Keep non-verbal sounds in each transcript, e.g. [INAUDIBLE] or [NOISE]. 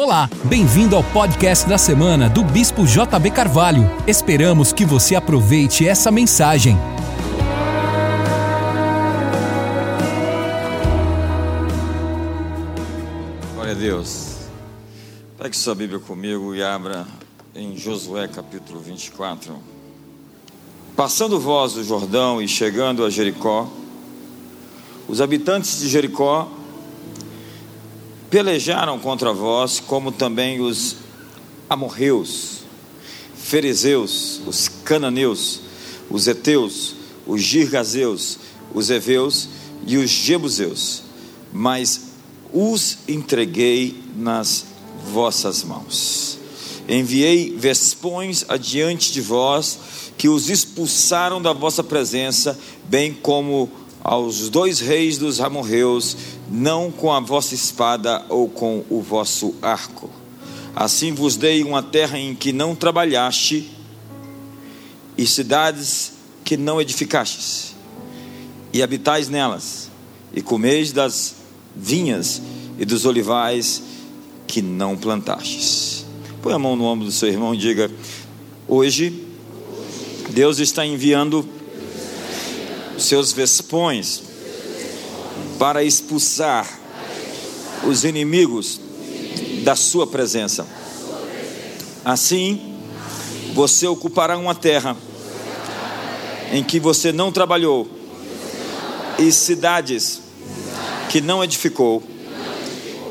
Olá, bem-vindo ao podcast da semana do Bispo JB Carvalho. Esperamos que você aproveite essa mensagem. Glória a Deus. Pegue sua Bíblia comigo e abra em Josué capítulo 24. Passando vós o Jordão e chegando a Jericó, os habitantes de Jericó pelejaram contra vós, como também os amorreus, ferezeus, os cananeus, os heteus, os girgazeus, os heveus e os jebuseus, mas os entreguei nas vossas mãos. Enviei vespões adiante de vós, que os expulsaram da vossa presença, bem como aos dois reis dos amorreus, não com a vossa espada ou com o vosso arco. Assim vos dei uma terra em que não trabalhaste, e cidades que não edificastes, e habitais nelas, e comeis das vinhas e dos olivais que não plantastes. Põe a mão no ombro do seu irmão e diga: Hoje, Deus está enviando seus vespões para expulsar os inimigos da sua presença. Assim, você ocupará uma terra em que você não trabalhou e cidades que não edificou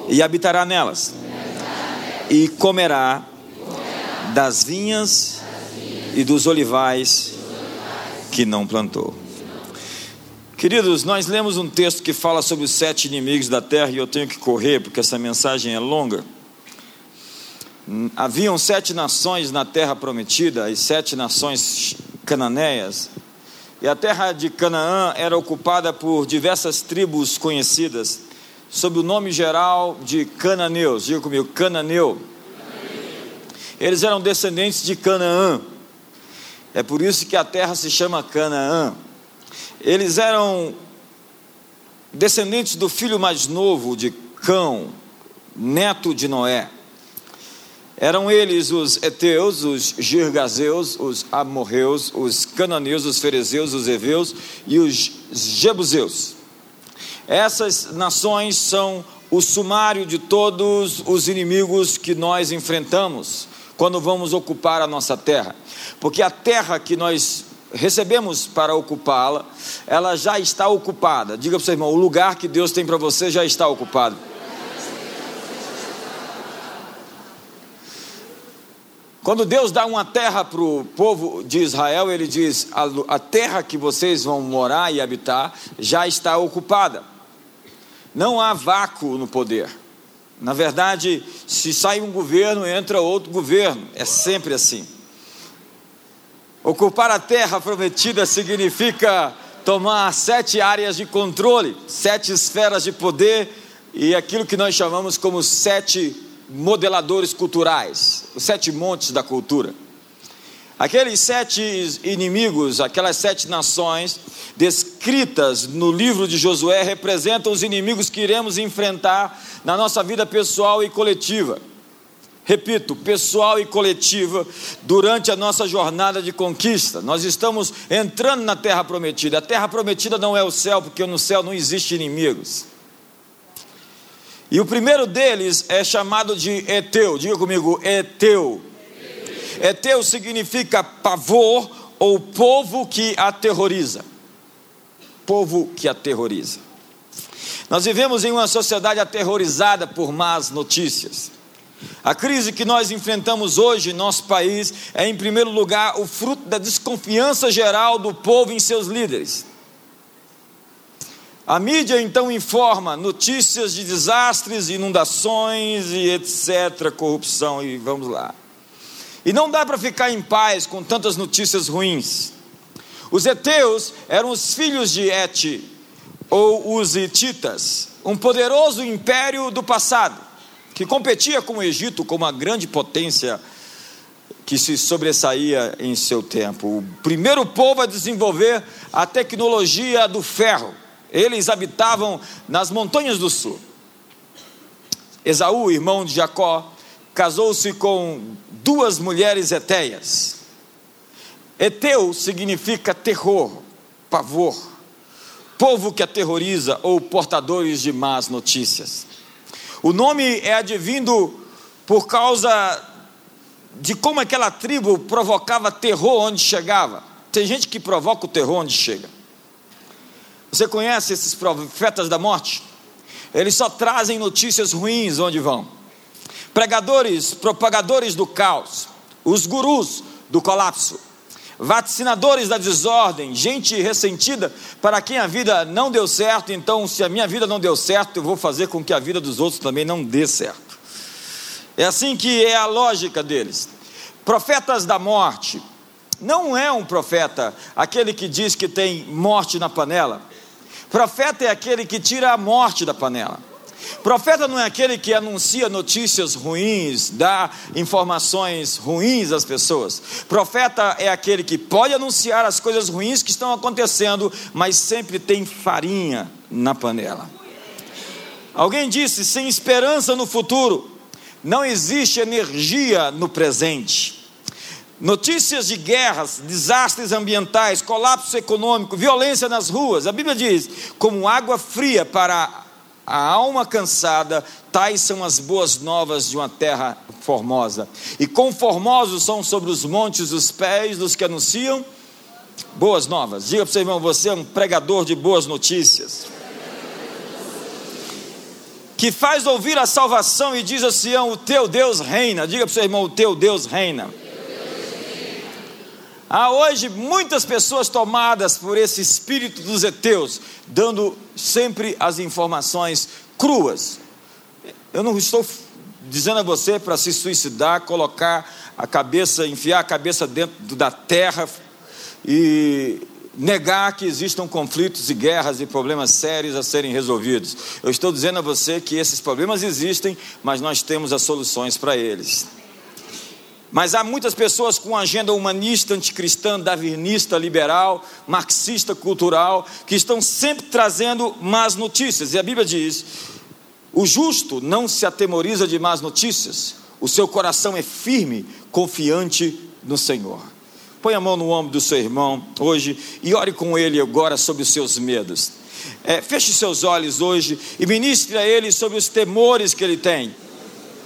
e habitará nelas e comerá das vinhas e dos olivais que não plantou. Queridos, nós lemos um texto que fala sobre os sete inimigos da terra e eu tenho que correr porque essa mensagem é longa. Haviam sete nações na terra prometida, as sete nações cananeias, e a terra de Canaã era ocupada por diversas tribos conhecidas, sob o nome geral de cananeus. Diga comigo, cananeu. Eles eram descendentes de Canaã. É por isso que a terra se chama Canaã. Eles eram descendentes do filho mais novo de Cão, neto de Noé. Eram eles os Eteus, os Girgazeus, os Amorreus, os Cananeus, os Ferezeus, os Eveus e os Jebuseus. Essas nações são o sumário de todos os inimigos que nós enfrentamos quando vamos ocupar a nossa terra. Porque a terra que nós recebemos para ocupá-la, ela já está ocupada. Diga para o seu irmão: o lugar que Deus tem para você já está ocupado. Quando Deus dá uma terra para o povo de Israel, Ele diz: a, terra que vocês vão morar e habitar já está ocupada. Não há vácuo no poder. Na verdade, se sai um governo, entra outro governo. É sempre assim. Ocupar a terra prometida significa tomar sete áreas de controle, sete esferas de poder e aquilo que nós chamamos como sete modeladores culturais, os sete montes da cultura. Aqueles sete inimigos, aquelas sete nações descritas no livro de Josué representam os inimigos que iremos enfrentar na nossa vida pessoal e coletiva repito, pessoal e coletiva, durante a nossa jornada de conquista. Nós estamos entrando na terra prometida. A terra prometida não é o céu, porque no céu não existe inimigos. E o primeiro deles é chamado de Eteu. Diga comigo, Eteu. Eteu significa pavor ou povo que aterroriza. Povo que aterroriza. Nós vivemos em uma sociedade aterrorizada por más notícias. A crise que nós enfrentamos hoje em nosso país é, em primeiro lugar, o fruto da desconfiança geral do povo em seus líderes. A mídia então informa notícias de desastres, inundações e etc., corrupção e vamos lá. E não dá para ficar em paz com tantas notícias ruins. Os heteus eram os filhos de Et, ou os hititas, um poderoso império do passado que competia com o Egito como a grande potência que se sobressaía em seu tempo. O primeiro povo a desenvolver a tecnologia do ferro. Eles habitavam nas montanhas do sul. Esaú, irmão de Jacó, casou-se com duas mulheres etéias. Eteu significa terror, pavor, povo que aterroriza ou portadores de más notícias. O nome é advindo por causa de como aquela tribo provocava terror onde chegava. Tem gente que provoca o terror onde chega. Você conhece esses profetas da morte? Eles só trazem notícias ruins onde vão. Pregadores, propagadores do caos, os gurus do colapso, vaticinadores da desordem, gente ressentida para quem a vida não deu certo, então se a minha vida não deu certo, eu vou fazer com que a vida dos outros também não dê certo. É assim que é a lógica deles. Profetas da morte, não é um profeta aquele que diz que tem morte na panela. Profeta é aquele que tira a morte da panela. Profeta não é aquele que anuncia notícias ruins, dá informações ruins às pessoas. Profeta é aquele que pode anunciar as coisas ruins que estão acontecendo, mas sempre tem farinha na panela. Alguém disse: sem esperança no futuro, não existe energia no presente. Notícias de guerras, desastres ambientais, colapso econômico, violência nas ruas. A Bíblia diz: como água fria para a alma cansada, tais são as boas novas de uma terra formosa. E quão formosos são sobre os montes os pés dos que anunciam boas novas. Diga para o seu irmão: você é um pregador de boas notícias. Que faz ouvir a salvação e diz a Sião: O teu Deus reina. Diga para o seu irmão: O teu Deus reina. Há hoje muitas pessoas tomadas por esse espírito dos heteus, dando sempre as informações cruas. Eu não estou dizendo a você para se suicidar, colocar a cabeça, enfiar a cabeça dentro da terra e negar que existam conflitos e guerras e problemas sérios a serem resolvidos. Eu estou dizendo a você que esses problemas existem, mas nós temos as soluções para eles. Mas há muitas pessoas com agenda humanista, anticristã, darwinista, liberal, marxista, cultural, que estão sempre trazendo más notícias. E a Bíblia diz: o justo não se atemoriza de más notícias, o seu coração é firme, confiante no Senhor. Põe a mão no ombro do seu irmão hoje e ore com ele agora sobre os seus medos. É, feche seus olhos hoje e ministre a ele sobre os temores que ele tem.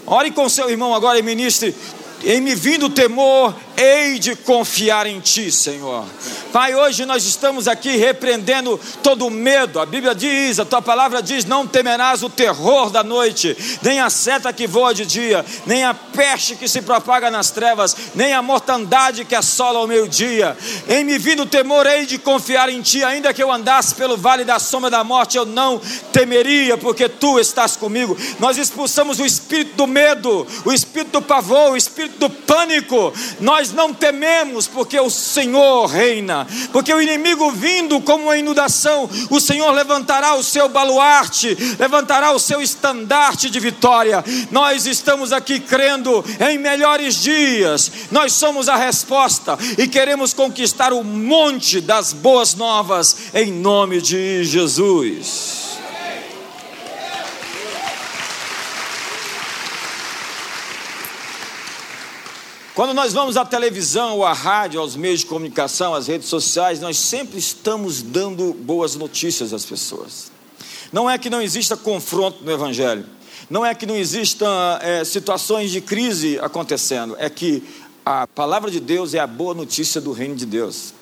Ore com seu irmão agora e ministre em me vindo temor, hei de confiar em Ti, Senhor. Pai, hoje nós estamos aqui repreendendo todo o medo. A Bíblia diz, a Tua palavra diz: Não temerás o terror da noite, nem a seta que voa de dia, nem a peste que se propaga nas trevas, nem a mortandade que assola ao meio-dia. Em me vindo o temor, hei de confiar em Ti, ainda que eu andasse pelo vale da sombra da morte, eu não temeria, porque Tu estás comigo. Nós expulsamos o espírito do medo, o espírito do pavor, o espírito do pânico. Nós não tememos, porque o Senhor reina, porque o inimigo vindo como uma inundação, o Senhor levantará o seu baluarte, levantará o seu estandarte de vitória. Nós estamos aqui crendo em melhores dias, nós somos a resposta e queremos conquistar o monte das boas novas, em nome de Jesus. Quando nós vamos à televisão, ou à rádio, aos meios de comunicação, às redes sociais, nós sempre estamos dando boas notícias às pessoas. Não é que não exista confronto no Evangelho, não é que não existam é, situações de crise acontecendo, é que a palavra de Deus é a boa notícia do reino de Deus.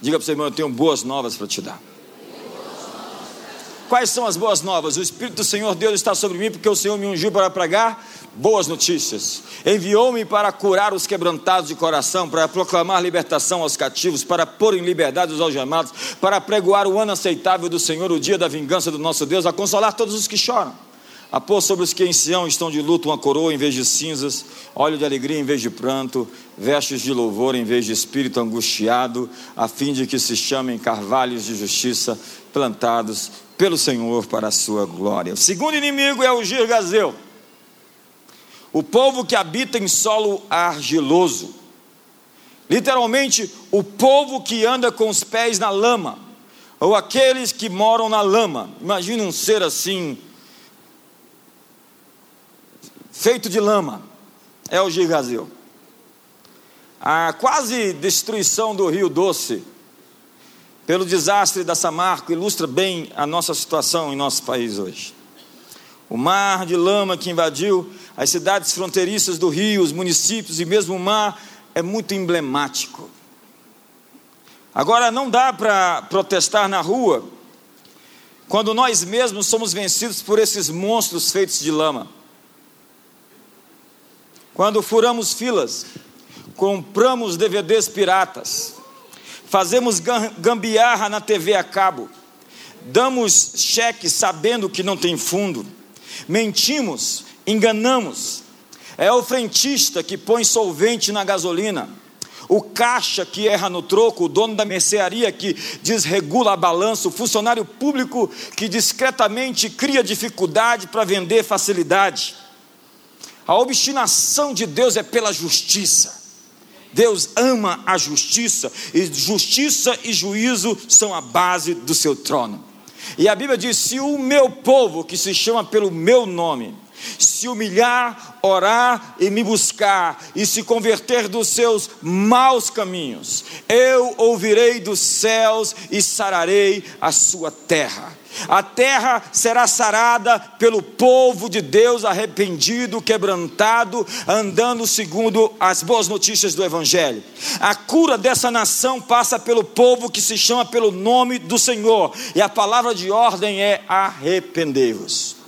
Diga para o seu irmão, eu tenho boas novas para te dar. Quais são as boas novas? O Espírito do Senhor Deus está sobre mim, porque o Senhor me ungiu para pregar boas notícias. Enviou-me para curar os quebrantados de coração, para proclamar libertação aos cativos, para pôr em liberdade os algemados, para pregoar o ano aceitável do Senhor, o dia da vingança do nosso Deus, a consolar todos os que choram. A pôr sobre os que em Sião estão de luto uma coroa em vez de cinzas, óleo de alegria em vez de pranto, vestes de louvor em vez de espírito angustiado, a fim de que se chamem carvalhos de justiça plantados pelo Senhor para a sua glória. O segundo inimigo é o Girgazeu o povo que habita em solo argiloso. Literalmente, o povo que anda com os pés na lama, ou aqueles que moram na lama. Imagina um ser assim, feito de lama, é o Girgazil. A quase destruição do Rio Doce, pelo desastre da Samarco, ilustra bem a nossa situação em nosso país hoje. O mar de lama que invadiu as cidades fronteiriças do Rio, os municípios e mesmo o mar é muito emblemático. Agora, não dá para protestar na rua quando nós mesmos somos vencidos por esses monstros feitos de lama. Quando furamos filas, compramos DVDs piratas, fazemos gambiarra na TV a cabo, damos cheque sabendo que não tem fundo, mentimos, enganamos. É o frentista que põe solvente na gasolina, o caixa que erra no troco, o dono da mercearia que desregula a balança, o funcionário público que discretamente cria dificuldade para vender facilidade. A obstinação de Deus é pela justiça. Deus ama a justiça, e justiça e juízo são a base do seu trono. E a Bíblia diz: se o meu povo, que se chama pelo meu nome, se humilhar, orar e me buscar, e se converter dos seus maus caminhos, eu ouvirei dos céus e sararei a sua terra. A terra será sarada pelo povo de Deus arrependido, quebrantado, andando segundo as boas notícias do Evangelho. A cura dessa nação passa pelo povo que se chama pelo nome do Senhor, e a palavra de ordem é arrependei-vos.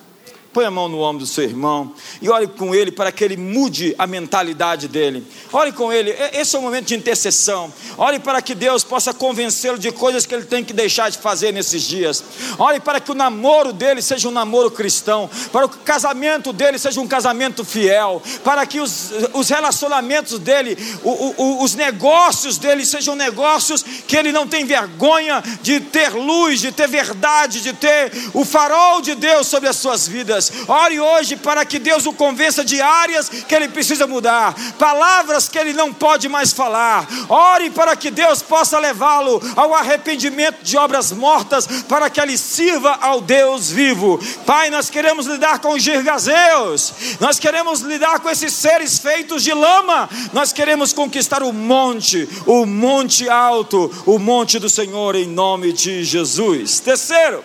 Põe a mão no ombro do seu irmão e ore com ele para que ele mude a mentalidade dele. Ore com ele, esse é o momento de intercessão. Ore para que Deus possa convencê-lo de coisas que ele tem que deixar de fazer nesses dias. Ore para que o namoro dele seja um namoro cristão, para que o casamento dele seja um casamento fiel, para que os, os relacionamentos dele, o, o, os negócios dele sejam negócios que ele não tem vergonha de ter luz, de ter verdade, de ter o farol de Deus sobre as suas vidas. Ore hoje para que Deus o convença de áreas que ele precisa mudar, palavras que ele não pode mais falar. Ore para que Deus possa levá-lo ao arrependimento de obras mortas, para que ele sirva ao Deus vivo. Pai, nós queremos lidar com os girgazeus, nós queremos lidar com esses seres feitos de lama, nós queremos conquistar o monte, o monte alto, o monte do Senhor, em nome de Jesus. Terceiro,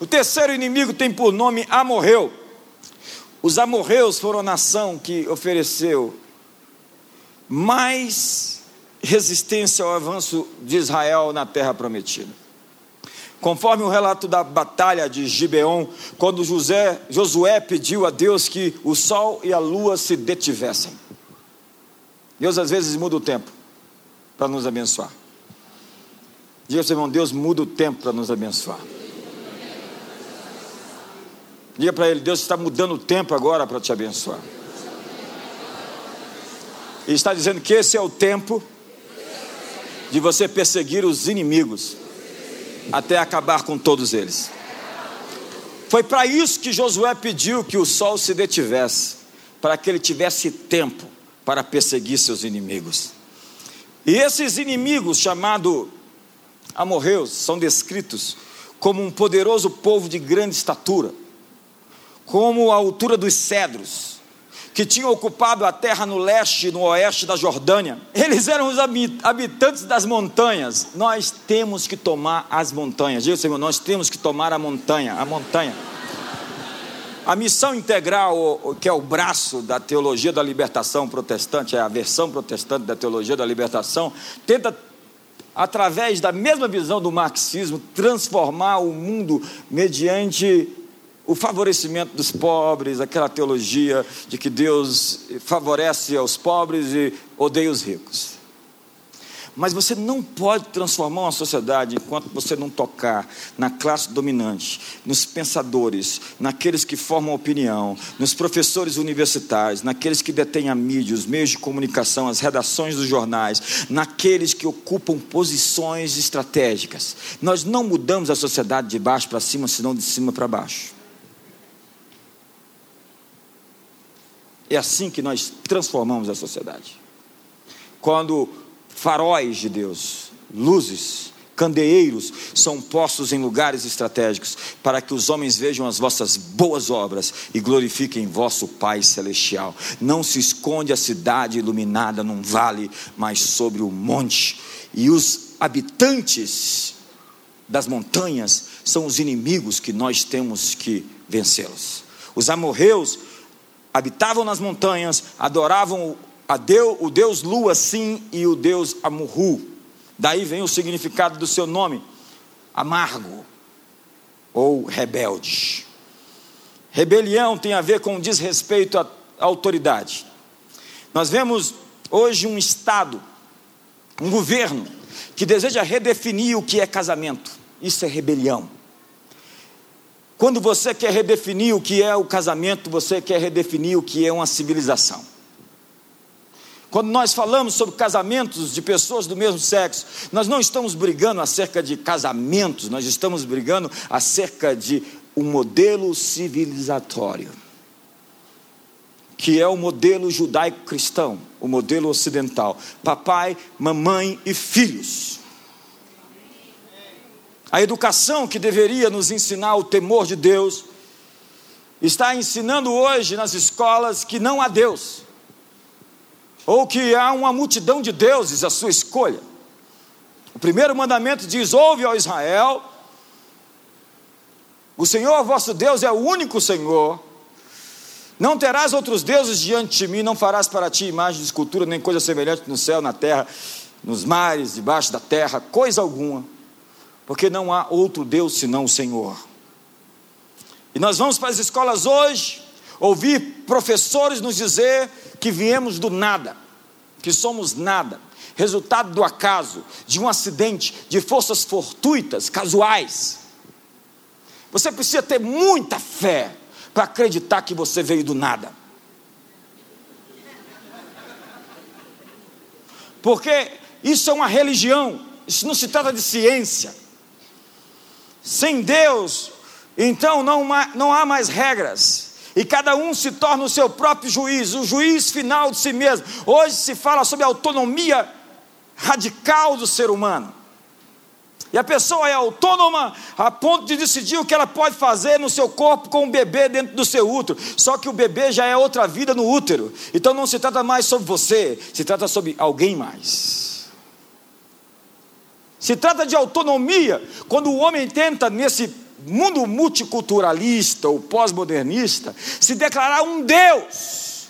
o terceiro inimigo tem por nome Amorreu. Os amorreus foram a nação que ofereceu mais resistência ao avanço de Israel na terra prometida. Conforme o relato da batalha de Gibeon, quando José, Josué pediu a Deus que o sol e a lua se detivessem. Deus às vezes muda o tempo para nos abençoar. Diga para seu irmão, Deus muda o tempo para nos abençoar. Diga para ele: Deus está mudando o tempo agora para te abençoar. E está dizendo que esse é o tempo de você perseguir os inimigos até acabar com todos eles. Foi para isso que Josué pediu que o sol se detivesse, para que ele tivesse tempo para perseguir seus inimigos. E esses inimigos, chamados amorreus, são descritos como um poderoso povo de grande estatura como a altura dos cedros, que tinham ocupado a terra no leste e no oeste da Jordânia. Eles eram os habitantes das montanhas. Nós temos que tomar as montanhas. Diga, Senhor, nós temos que tomar a montanha, a montanha. A missão integral, que é o braço da teologia da libertação protestante, é a versão protestante da teologia da libertação, tenta através da mesma visão do marxismo, transformar o mundo mediante o favorecimento dos pobres, aquela teologia de que Deus favorece aos pobres e odeia os ricos. Mas você não pode transformar uma sociedade enquanto você não tocar na classe dominante, nos pensadores, naqueles que formam opinião, nos professores universitários, naqueles que detêm a mídia, os meios de comunicação, as redações dos jornais, naqueles que ocupam posições estratégicas. Nós não mudamos a sociedade de baixo para cima, senão de cima para baixo. É assim que nós transformamos a sociedade. Quando faróis de Deus, luzes, candeeiros são postos em lugares estratégicos, para que os homens vejam as vossas boas obras e glorifiquem vosso Pai Celestial. Não se esconde a cidade iluminada num vale, mas sobre o monte. E os habitantes das montanhas são os inimigos que nós temos que vencê-los. Os amorreus habitavam nas montanhas, adoravam a Deus, o Deus Lua, sim, e o Deus Amurru Daí vem o significado do seu nome, amargo ou rebelde. Rebelião tem a ver com desrespeito à autoridade. Nós vemos hoje um Estado, um governo, que deseja redefinir o que é casamento. Isso é rebelião. Quando você quer redefinir o que é o casamento, você quer redefinir o que é uma civilização. Quando nós falamos sobre casamentos de pessoas do mesmo sexo, nós não estamos brigando acerca de casamentos, nós estamos brigando acerca de um modelo civilizatório, que é o modelo judaico-cristão, o modelo ocidental: papai, mamãe e filhos. A educação que deveria nos ensinar o temor de Deus, está ensinando hoje nas escolas que não há Deus ou que há uma multidão de deuses à sua escolha. O primeiro mandamento diz: Ouve, ó Israel, o Senhor vosso Deus é o único Senhor. Não terás outros deuses diante de mim, não farás para ti imagem de escultura, nem coisa semelhante no céu, na terra, nos mares, debaixo da terra, coisa alguma, porque não há outro Deus senão o Senhor. E nós vamos para as escolas hoje ouvir professores nos dizer que viemos do nada, que somos nada, resultado do acaso, de um acidente, de forças fortuitas, casuais. Você precisa ter muita fé para acreditar que você veio do nada. Porque isso é uma religião, isso não se trata de ciência. Sem Deus, então não, não há mais regras, e cada um se torna o seu próprio juiz, o juiz final de si mesmo. Hoje se fala sobre a autonomia radical do ser humano. E a pessoa é autônoma a ponto de decidir o que ela pode fazer no seu corpo com o bebê dentro do seu útero. Só que o bebê já é outra vida no útero. Então não se trata mais sobre você, se trata sobre alguém mais. Se trata de autonomia quando o homem tenta, nesse mundo multiculturalista ou pós-modernista, se declarar um Deus,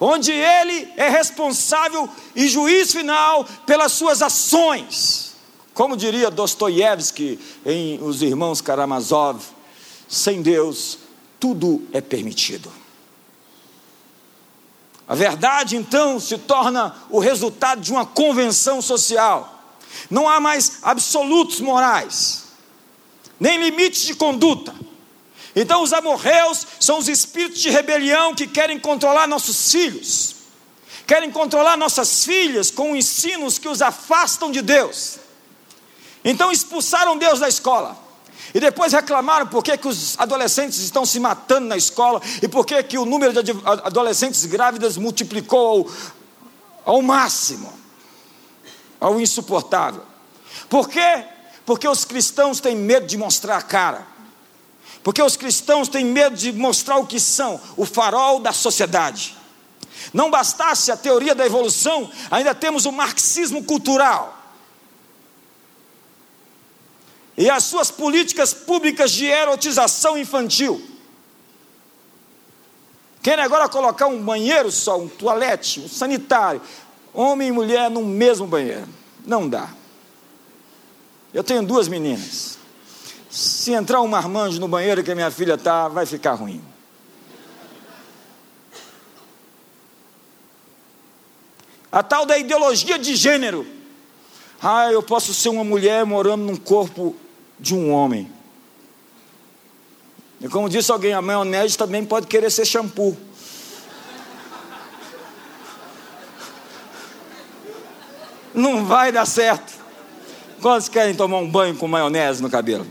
onde ele é responsável e juiz final pelas suas ações. Como diria Dostoiévski em Os Irmãos Karamazov, sem Deus tudo é permitido. A verdade então se torna o resultado de uma convenção social. Não há mais absolutos morais nem limites de conduta. Então, os amorreus são os espíritos de rebelião que querem controlar nossos filhos, querem controlar nossas filhas com ensinos que os afastam de Deus. Então, expulsaram Deus da escola. E depois reclamaram por que, que os adolescentes estão se matando na escola e por que, que o número de adolescentes grávidas multiplicou ao, ao máximo, ao insuportável. Por quê? Porque os cristãos têm medo de mostrar a cara. Porque os cristãos têm medo de mostrar o que são, o farol da sociedade. Não bastasse a teoria da evolução, ainda temos o marxismo cultural. E as suas políticas públicas de erotização infantil. Querem agora colocar um banheiro só, um toalete, um sanitário, homem e mulher no mesmo banheiro. Não dá. Eu tenho duas meninas. Se entrar um marmanjo no banheiro que a minha filha está, vai ficar ruim. A tal da ideologia de gênero. Ah, eu posso ser uma mulher morando num corpo de um homem. E como disse alguém, a maionese também pode querer ser shampoo. Não vai dar certo. Quantos querem tomar um banho com maionese no cabelo?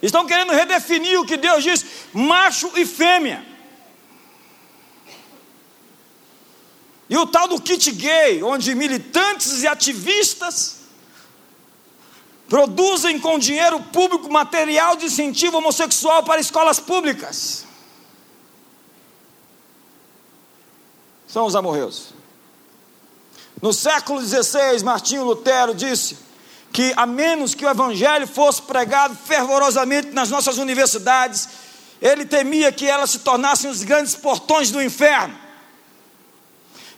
Estão querendo redefinir o que Deus diz, macho e fêmea. E o tal do kit gay, onde militantes e ativistas produzem com dinheiro público material de incentivo homossexual para escolas públicas. São os amorreus. No século XVI, Martinho Lutero disse que, a menos que o evangelho fosse pregado fervorosamente nas nossas universidades, ele temia que elas se tornassem os grandes portões do inferno.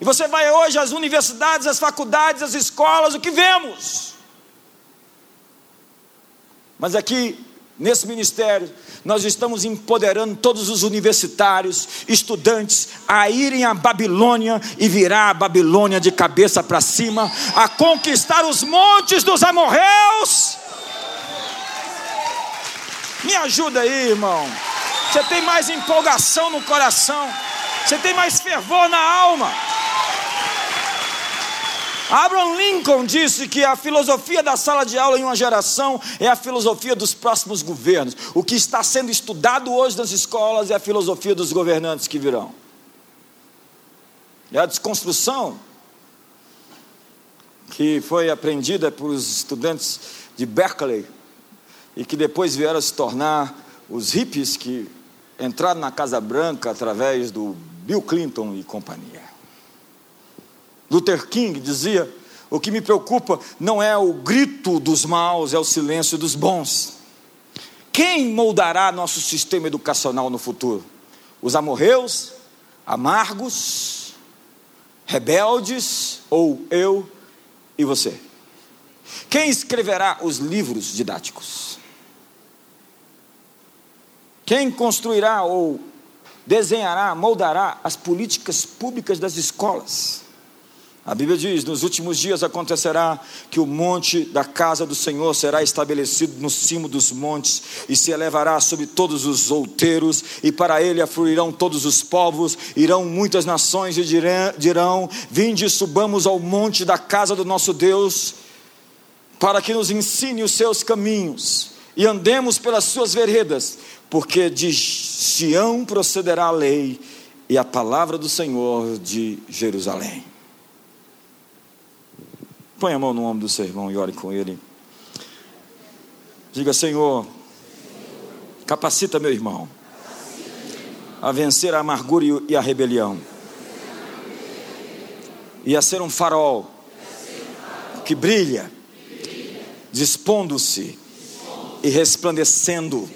E você vai hoje às universidades, às faculdades, às escolas, o que vemos? Mas aqui, nesse ministério, nós estamos empoderando todos os universitários, estudantes, a irem à Babilônia e virar a Babilônia de cabeça para cima, a conquistar os montes dos amorreus. Me ajuda aí, irmão. Você tem mais empolgação no coração, você tem mais fervor na alma. Abraham Lincoln disse que a filosofia da sala de aula em uma geração é a filosofia dos próximos governos. O que está sendo estudado hoje nas escolas é a filosofia dos governantes que virão. É a desconstrução que foi aprendida por os estudantes de Berkeley e que depois vieram se tornar os hippies que entraram na Casa Branca através do Bill Clinton e companhia. Luther King dizia: O que me preocupa não é o grito dos maus, é o silêncio dos bons. Quem moldará nosso sistema educacional no futuro? Os amorreus, amargos, rebeldes ou eu e você? Quem escreverá os livros didáticos? Quem construirá ou desenhará, moldará as políticas públicas das escolas? A Bíblia diz: nos últimos dias acontecerá que o monte da casa do Senhor será estabelecido no cimo dos montes e se elevará sobre todos os outeiros, e para ele afluirão todos os povos, irão muitas nações e dirão: Vinde, subamos ao monte da casa do nosso Deus, para que nos ensine os seus caminhos e andemos pelas suas veredas, porque de Sião procederá a lei e a palavra do Senhor de Jerusalém. Põe a mão no ombro do seu irmão e ore com ele. Diga, Senhor, capacita meu irmão a vencer a amargura e a rebelião e a ser um farol que brilha, dispondo-se e resplandecendo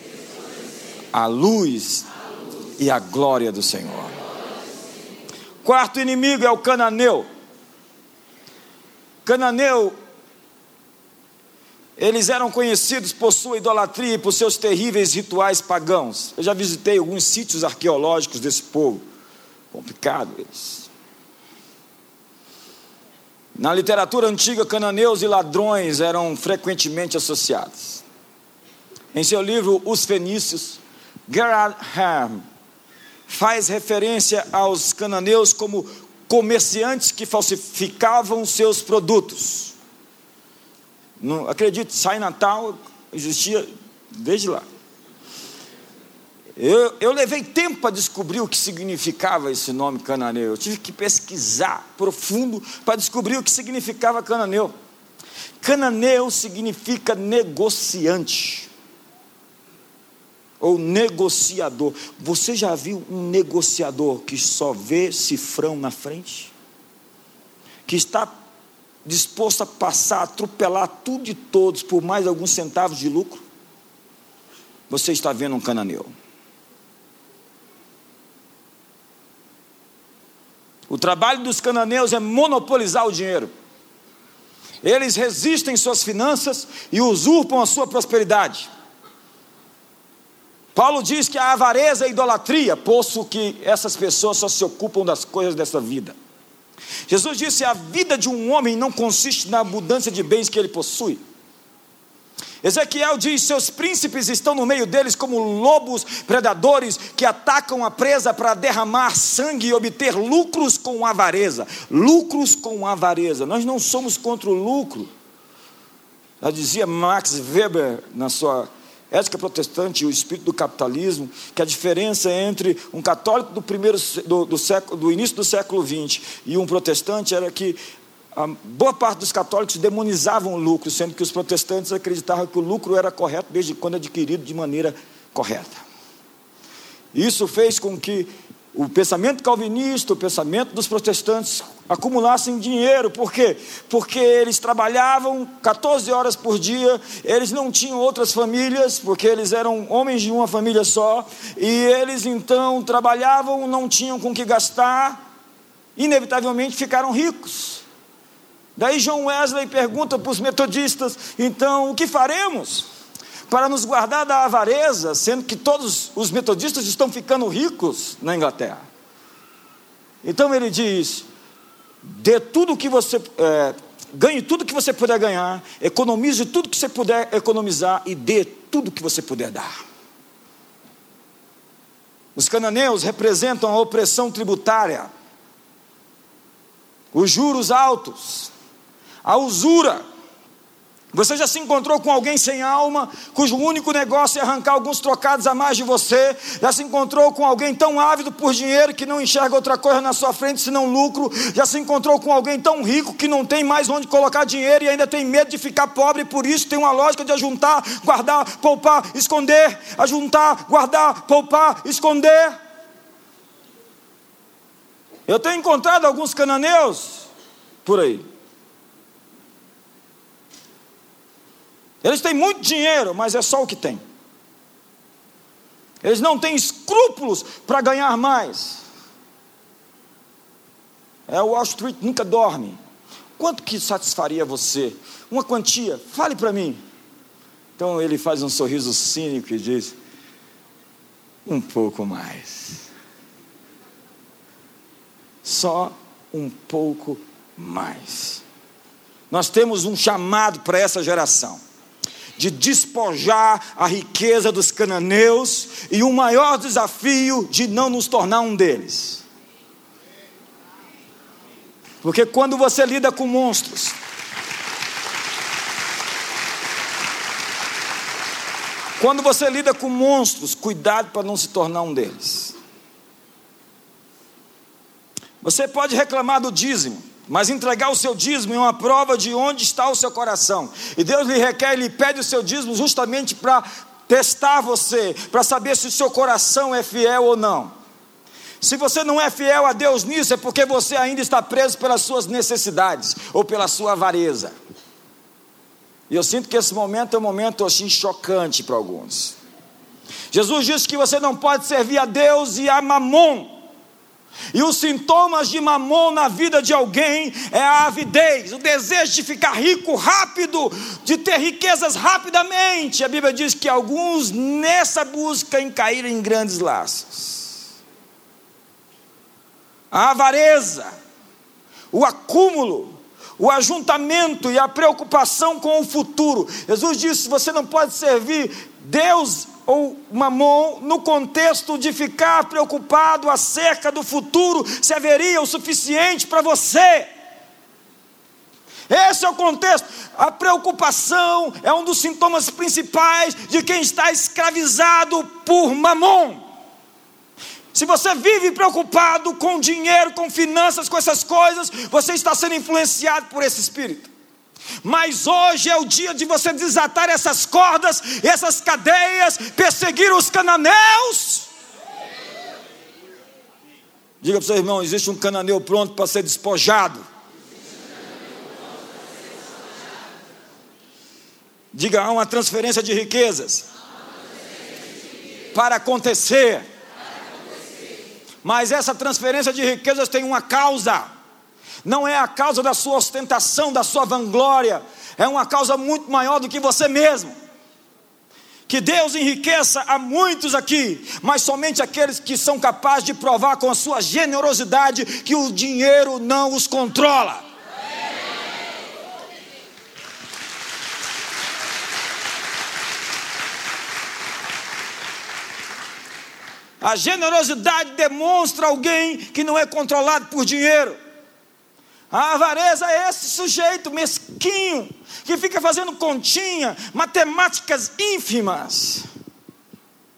a luz e a glória do Senhor. Quarto inimigo é o cananeu. Cananeu, eles eram conhecidos por sua idolatria e por seus terríveis rituais pagãos. Eu já visitei alguns sítios arqueológicos desse povo. Complicado eles. Na literatura antiga, cananeus e ladrões eram frequentemente associados. Em seu livro Os Fenícios, Gerard Ham faz referência aos cananeus como comerciantes que falsificavam seus produtos. Não, acredite, sai Natal existia desde lá. Eu, eu levei tempo para descobrir o que significava esse nome cananeu. Eu tive que pesquisar profundo para descobrir o que significava cananeu. Cananeu significa negociante ou negociador. Você já viu um negociador que só vê cifrão na frente? Que está disposto a passar, atropelar tudo e todos por mais alguns centavos de lucro? Você está vendo um cananeu. O trabalho dos cananeus é monopolizar o dinheiro. Eles resistem suas finanças e usurpam a sua prosperidade. Paulo diz que a avareza é idolatria, posto que essas pessoas só se ocupam das coisas dessa vida. Jesus disse: a vida de um homem não consiste na abundância de bens que ele possui. Ezequiel diz: seus príncipes estão no meio deles como lobos predadores que atacam a presa para derramar sangue e obter lucros com avareza. Lucros com avareza. Nós não somos contra o lucro. Já dizia Max Weber na sua ética protestante e o espírito do capitalismo, que a diferença entre um católico do, primeiro, do, do, século, do início do século XX e um protestante era que a boa parte dos católicos demonizavam o lucro, sendo que os protestantes acreditavam que o lucro era correto desde quando adquirido de maneira correta. Isso fez com que o pensamento calvinista, o pensamento dos protestantes acumulassem dinheiro, por quê? Porque eles trabalhavam 14 horas por dia, eles não tinham outras famílias, porque eles eram homens de uma família só, e eles então trabalhavam, não tinham com que gastar, inevitavelmente ficaram ricos. Daí John Wesley pergunta para os metodistas: então o que faremos? Para nos guardar da avareza, sendo que todos os metodistas estão ficando ricos na Inglaterra. Então ele diz: dê tudo que você, é, ganhe tudo que você puder ganhar, economize tudo que você puder economizar e dê tudo que você puder dar. Os cananeus representam a opressão tributária, os juros altos, a usura você já se encontrou com alguém sem alma, cujo único negócio é arrancar alguns trocados a mais de você? Já se encontrou com alguém tão ávido por dinheiro que não enxerga outra coisa na sua frente senão lucro? Já se encontrou com alguém tão rico que não tem mais onde colocar dinheiro e ainda tem medo de ficar pobre, por isso tem uma lógica de ajuntar, guardar, poupar, esconder, ajuntar, guardar, poupar, esconder? Eu tenho encontrado alguns cananeus por aí. Eles têm muito dinheiro, mas é só o que tem. Eles não têm escrúpulos para ganhar mais. É, o Wall Street nunca dorme. Quanto que satisfaria você? Uma quantia? Fale para mim. Então ele faz um sorriso cínico e diz: um pouco mais. Só um pouco mais. Nós temos um chamado para essa geração de despojar a riqueza dos cananeus e o maior desafio de não nos tornar um deles. Porque quando você lida com monstros, quando você lida com monstros, cuidado para não se tornar um deles. Você pode reclamar do dízimo. Mas entregar o seu dízimo é uma prova de onde está o seu coração. E Deus lhe requer, lhe pede o seu dízimo justamente para testar você, para saber se o seu coração é fiel ou não. Se você não é fiel a Deus nisso, é porque você ainda está preso pelas suas necessidades ou pela sua avareza. E eu sinto que esse momento é um momento assim chocante para alguns. Jesus disse que você não pode servir a Deus e a Mamon. E os sintomas de mamon na vida de alguém é a avidez, o desejo de ficar rico rápido, de ter riquezas rapidamente. A Bíblia diz que alguns nessa busca caíram em grandes laços. A avareza, o acúmulo, o ajuntamento e a preocupação com o futuro. Jesus disse: você não pode servir Deus ou mamon no contexto de ficar preocupado acerca do futuro, se haveria o suficiente para você. Esse é o contexto. A preocupação é um dos sintomas principais de quem está escravizado por mamon. Se você vive preocupado com dinheiro, com finanças, com essas coisas, você está sendo influenciado por esse espírito. Mas hoje é o dia de você desatar essas cordas, essas cadeias, perseguir os cananeus. Diga para o seu irmão: existe um cananeu pronto para ser despojado. Diga, há uma transferência de riquezas para acontecer. Mas essa transferência de riquezas tem uma causa não é a causa da sua ostentação, da sua vanglória, é uma causa muito maior do que você mesmo. Que Deus enriqueça a muitos aqui, mas somente aqueles que são capazes de provar com a sua generosidade que o dinheiro não os controla. A generosidade demonstra alguém que não é controlado por dinheiro. A avareza é esse sujeito mesquinho que fica fazendo continha, matemáticas ínfimas.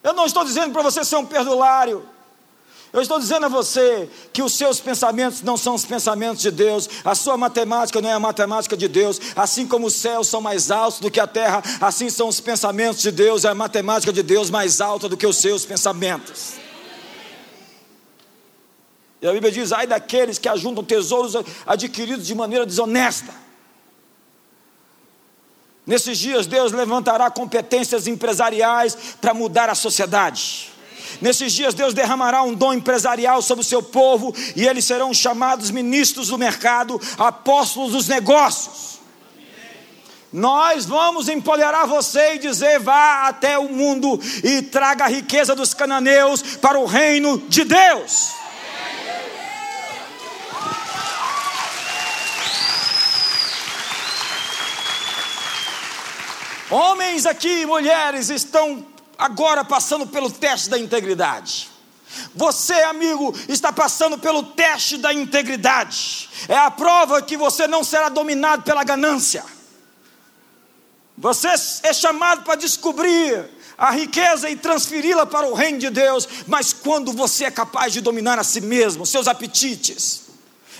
Eu não estou dizendo para você ser um perdulário. Eu estou dizendo a você que os seus pensamentos não são os pensamentos de Deus, a sua matemática não é a matemática de Deus, assim como os céus são mais altos do que a terra, assim são os pensamentos de Deus, é a matemática de Deus mais alta do que os seus pensamentos. E a Bíblia diz: ai daqueles que ajuntam tesouros adquiridos de maneira desonesta. Nesses dias, Deus levantará competências empresariais para mudar a sociedade. Nesses dias, Deus derramará um dom empresarial sobre o seu povo e eles serão chamados ministros do mercado, apóstolos dos negócios. Nós vamos empoderar você e dizer: vá até o mundo e traga a riqueza dos cananeus para o reino de Deus. Homens aqui, mulheres, estão agora passando pelo teste da integridade. Você, amigo, está passando pelo teste da integridade. É a prova que você não será dominado pela ganância. Você é chamado para descobrir a riqueza e transferi-la para o reino de Deus, mas quando você é capaz de dominar a si mesmo, seus apetites,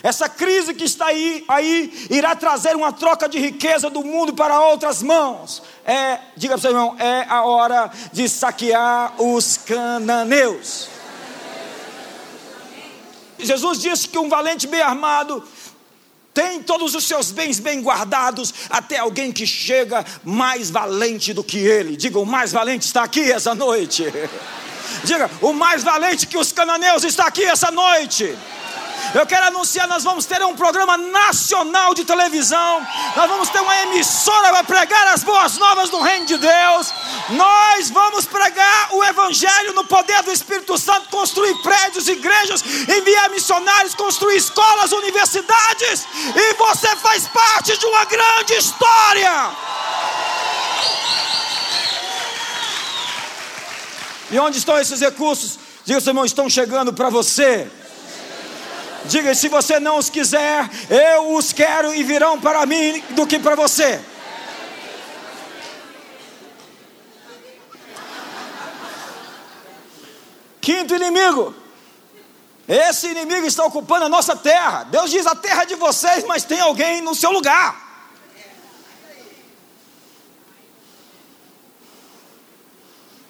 essa crise que está aí, aí irá trazer uma troca de riqueza do mundo para outras mãos. É, diga para o seu irmão, é a hora de saquear os cananeus. Jesus disse que um valente bem armado tem todos os seus bens bem guardados, até alguém que chega mais valente do que ele. Diga, o mais valente está aqui essa noite. [LAUGHS] Diga, o mais valente que os cananeus está aqui essa noite. Eu quero anunciar: nós vamos ter um programa nacional de televisão, nós vamos ter uma emissora para pregar as boas novas do Reino de Deus. Nós vamos pregar o Evangelho no poder do Espírito Santo, construir prédios, igrejas, enviar missionários, construir escolas, universidades, e você faz parte de uma grande história. E onde estão esses recursos? Diga, irmão, estão chegando para você. Diga, se você não os quiser, eu os quero e virão para mim do que para você. Quinto inimigo. Esse inimigo está ocupando a nossa terra. Deus diz: a terra é de vocês, mas tem alguém no seu lugar.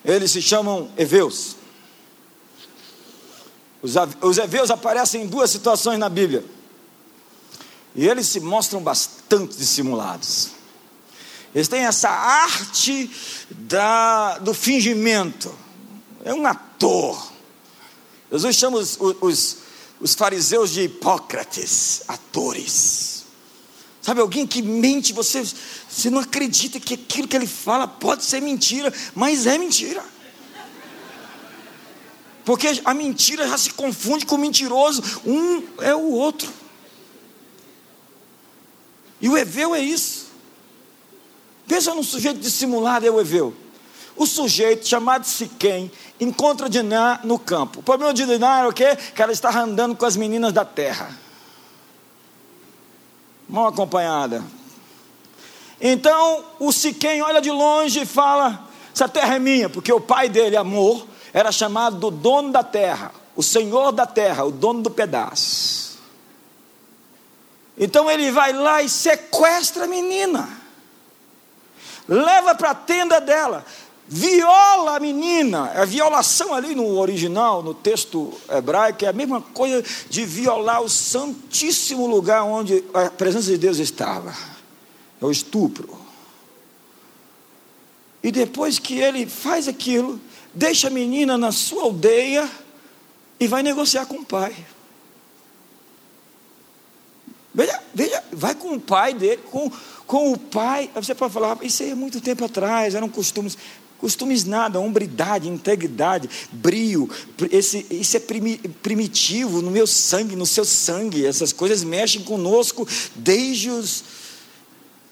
Eles se chamam Eveus. Os, heveus aparecem em duas situações na Bíblia. E eles se mostram bastante dissimulados. Eles têm essa arte da, do fingimento. É um ator. Jesus chama os, os, os fariseus de hipócrates, atores. Sabe, alguém que mente, você, você não acredita que aquilo que ele fala pode ser mentira, mas é mentira. Porque a mentira já se confunde com o mentiroso, um é o outro. E o Eveu é isso. Pensa num sujeito dissimulado, é o Eveu. O sujeito chamado Siquém encontra Diná no campo. O problema de Diná era o quê? Que ela estava andando com as meninas da terra. Mão acompanhada. Então o Siquém olha de longe e fala: Essa terra é minha, porque o pai dele, amor, era chamado do dono da terra, o senhor da terra, o dono do pedaço. Então ele vai lá e sequestra a menina, leva para a tenda dela, viola a menina. A violação ali no original, no texto hebraico, é a mesma coisa de violar o santíssimo lugar onde a presença de Deus estava. É o estupro. E depois que ele faz aquilo, deixa a menina na sua aldeia e vai negociar com o pai. Veja, veja, vai com o pai dele, com, com o pai. Você pode falar, isso aí é muito tempo atrás, eram costumes. Costumes nada, hombridade, integridade, brio, esse, isso é primitivo no meu sangue, no seu sangue, essas coisas mexem conosco desde os.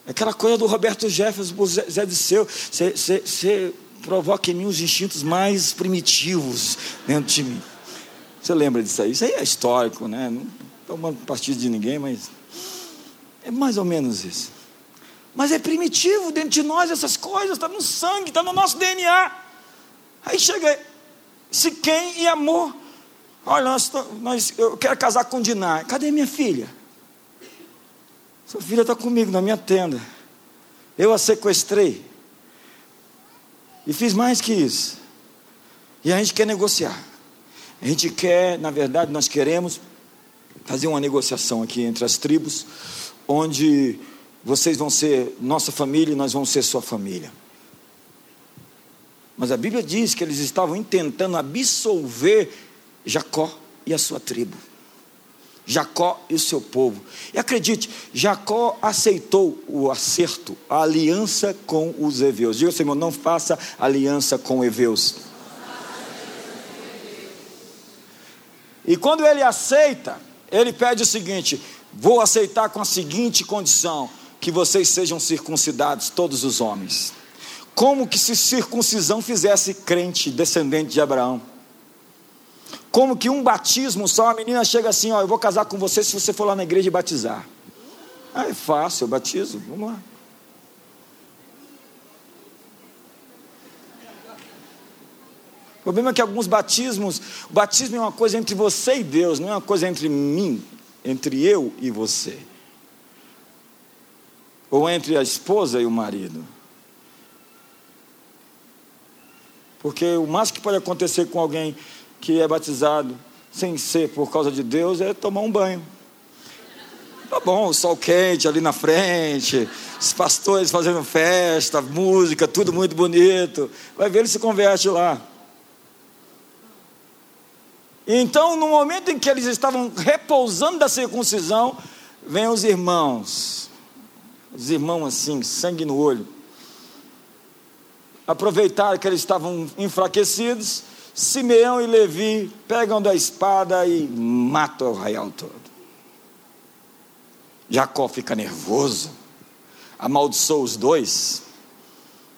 Aquela coisa do Roberto Jefferson, Zé de Seu, você provoca em mim os instintos mais primitivos dentro de mim. Você lembra disso aí? Isso aí é histórico, né? Não tomando partido de ninguém, mas. É mais ou menos isso. Mas é primitivo dentro de nós essas coisas, está no sangue, está no nosso DNA. Aí chega se quem e amor. Olha, nós, nós, eu quero casar com Dinar. Cadê minha filha? Sua filha está comigo na minha tenda. Eu a sequestrei. E fiz mais que isso. E a gente quer negociar. A gente quer, na verdade, nós queremos fazer uma negociação aqui entre as tribos, onde vocês vão ser nossa família e nós vamos ser sua família. Mas a Bíblia diz que eles estavam tentando absolver Jacó e a sua tribo. Jacó e o seu povo. E acredite, Jacó aceitou o acerto, a aliança com os heveus. Diga, Senhor, não faça aliança com heveus. E quando ele aceita, ele pede o seguinte: vou aceitar com a seguinte condição: que vocês sejam circuncidados, todos os homens. Como que se circuncisão fizesse crente, descendente de Abraão. Como que um batismo só, a menina chega assim, ó, eu vou casar com você se você for lá na igreja e batizar. Ah, é fácil, eu batizo, vamos lá. O problema é que alguns batismos, o batismo é uma coisa entre você e Deus, não é uma coisa entre mim, entre eu e você. Ou entre a esposa e o marido. Porque o máximo que pode acontecer com alguém que é batizado sem ser por causa de Deus é tomar um banho. Tá bom, o sol quente ali na frente, os pastores fazendo festa, música, tudo muito bonito. Vai ver, ele se converte lá. Então, no momento em que eles estavam repousando da circuncisão, vêm os irmãos, os irmãos assim, sangue no olho, aproveitaram que eles estavam enfraquecidos, Simeão e Levi pegam da espada e matam o arraial todo. Jacó fica nervoso, amaldiçoa os dois,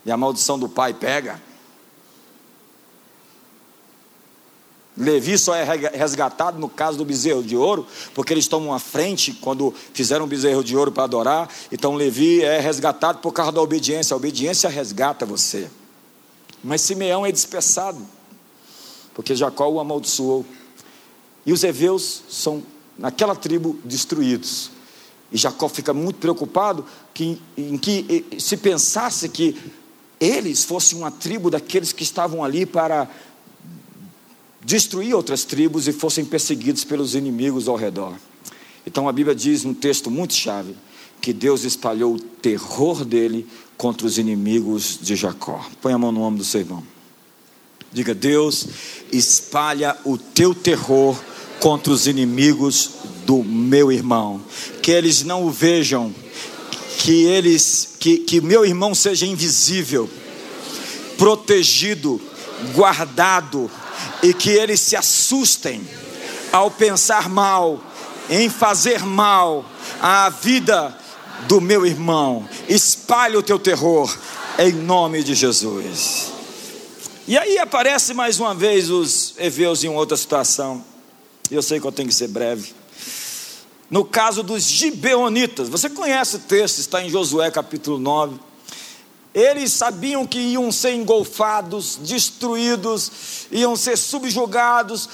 e a maldição do pai pega. Levi só é resgatado no caso do bezerro de ouro, porque eles tomam a frente quando fizeram um bezerro de ouro para adorar. Então Levi é resgatado por causa da obediência. A obediência resgata você. Mas Simeão é dispersado, porque Jacó o amaldiçoou. E os heveus são, naquela tribo, destruídos. E Jacó fica muito preocupado que, em que se pensasse que eles fossem uma tribo daqueles que estavam ali para destruir outras tribos e fossem perseguidos pelos inimigos ao redor. Então a Bíblia diz um texto muito chave que Deus espalhou o terror dele contra os inimigos de Jacó. Põe a mão no ombro do seu irmão. Diga: Deus espalha o teu terror contra os inimigos do meu irmão, que eles não o vejam, que eles, que, que meu irmão seja invisível, protegido, guardado, e que eles se assustem ao pensar mal, em fazer mal à vida do meu irmão. Espalhe o teu terror em nome de Jesus. E aí aparece mais uma vez os heveus em outra situação. Eu sei que eu tenho que ser breve. No caso dos gibeonitas, você conhece o texto, está em Josué capítulo 9. Eles sabiam que iam ser engolfados, destruídos, iam ser subjugados,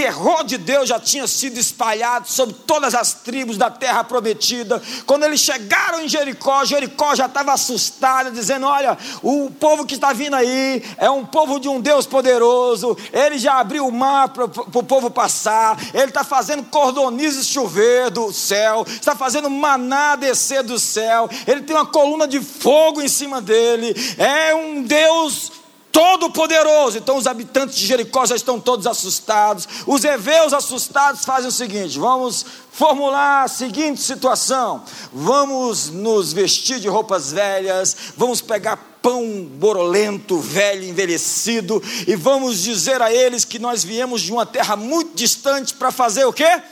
terror de Deus já tinha sido espalhado sobre todas as tribos da terra prometida. Quando eles chegaram em Jericó, Jericó já estava assustada, dizendo: Olha, o povo que está vindo aí é um povo de um Deus poderoso. Ele já abriu o mar para o povo passar. Ele está fazendo cordonizes chover do céu, está fazendo maná descer do céu. Ele tem uma coluna de fogo em cima dele. É um Deus todo-poderoso. Então os habitantes de Jericó já estão todos assustados. Os heveus assustados fazem o seguinte: vamos formular a seguinte situação: vamos nos vestir de roupas velhas, vamos pegar pão borolento, velho, envelhecido, e vamos dizer a eles que nós viemos de uma terra muito distante para fazer o quê?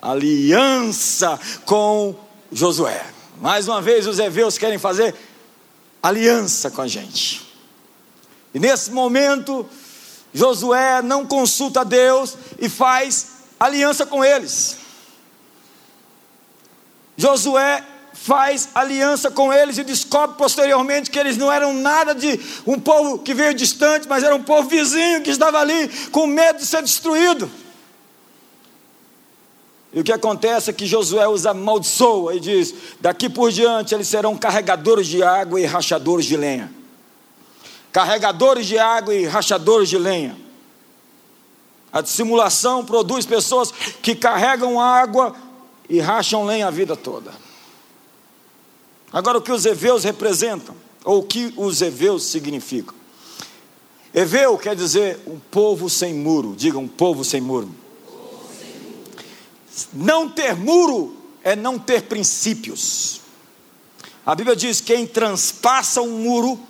Aliança com Josué. Mais uma vez, os heveus querem fazer aliança com a gente. E nesse momento, Josué não consulta Deus e faz aliança com eles. Josué faz aliança com eles e descobre posteriormente que eles não eram nada de um povo que veio distante, mas era um povo vizinho que estava ali com medo de ser destruído. E o que acontece é que Josué os amaldiçoa e diz: daqui por diante eles serão carregadores de água e rachadores de lenha. Carregadores de água e rachadores de lenha. A dissimulação produz pessoas que carregam água e racham lenha a vida toda. Agora, o que os heveus representam, ou o que os heveus significam? Heveu quer dizer um povo sem muro, diga um povo sem muro. Não ter muro é não ter princípios. A Bíblia diz: quem transpassa um muro,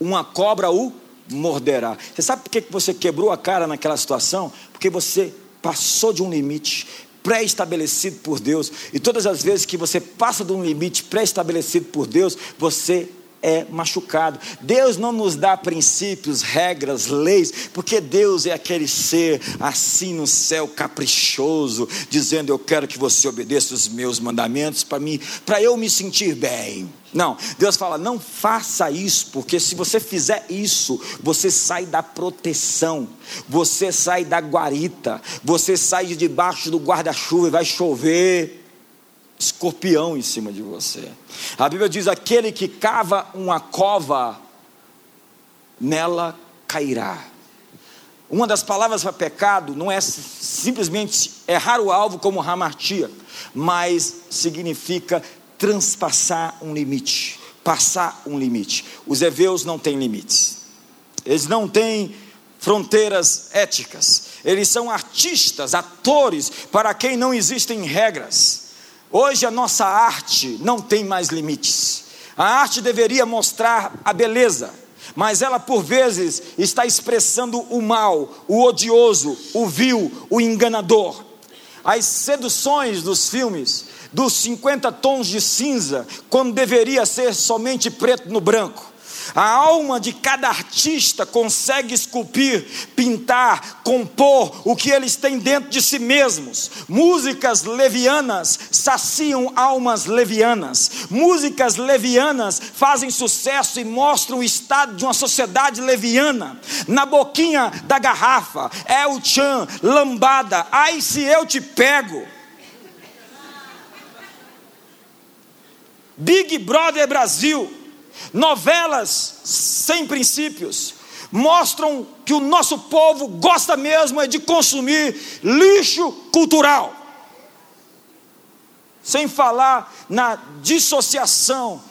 uma cobra o morderá. Você sabe por que você quebrou a cara naquela situação? Porque você passou de um limite pré-estabelecido por Deus. E todas as vezes que você passa de um limite pré-estabelecido por Deus, você é machucado. Deus não nos dá princípios, regras, leis, porque Deus é aquele ser assim no céu caprichoso, dizendo eu quero que você obedeça os meus mandamentos para mim, para eu me sentir bem. Não, Deus fala: não faça isso, porque se você fizer isso, você sai da proteção, você sai da guarita, você sai de debaixo do guarda-chuva e vai chover escorpião em cima de você. A Bíblia diz: aquele que cava uma cova, nela cairá. Uma das palavras para pecado não é simplesmente errar o alvo como hamartia, mas significa transpassar um limite, passar um limite. Os heveus não têm limites, eles não têm fronteiras éticas, eles são artistas, atores para quem não existem regras. Hoje a nossa arte não tem mais limites. A arte deveria mostrar a beleza, mas ela por vezes está expressando o mal, o odioso, o vil, o enganador. As seduções dos filmes, dos 50 tons de cinza, quando deveria ser somente preto no branco. A alma de cada artista consegue esculpir, pintar, compor o que eles têm dentro de si mesmos. Músicas levianas saciam almas levianas. Músicas levianas fazem sucesso e mostram o estado de uma sociedade leviana. Na boquinha da garrafa, é o chan, lambada, ai se eu te pego. Big Brother Brasil Novelas sem princípios mostram que o nosso povo gosta mesmo é de consumir lixo cultural. Sem falar na dissociação,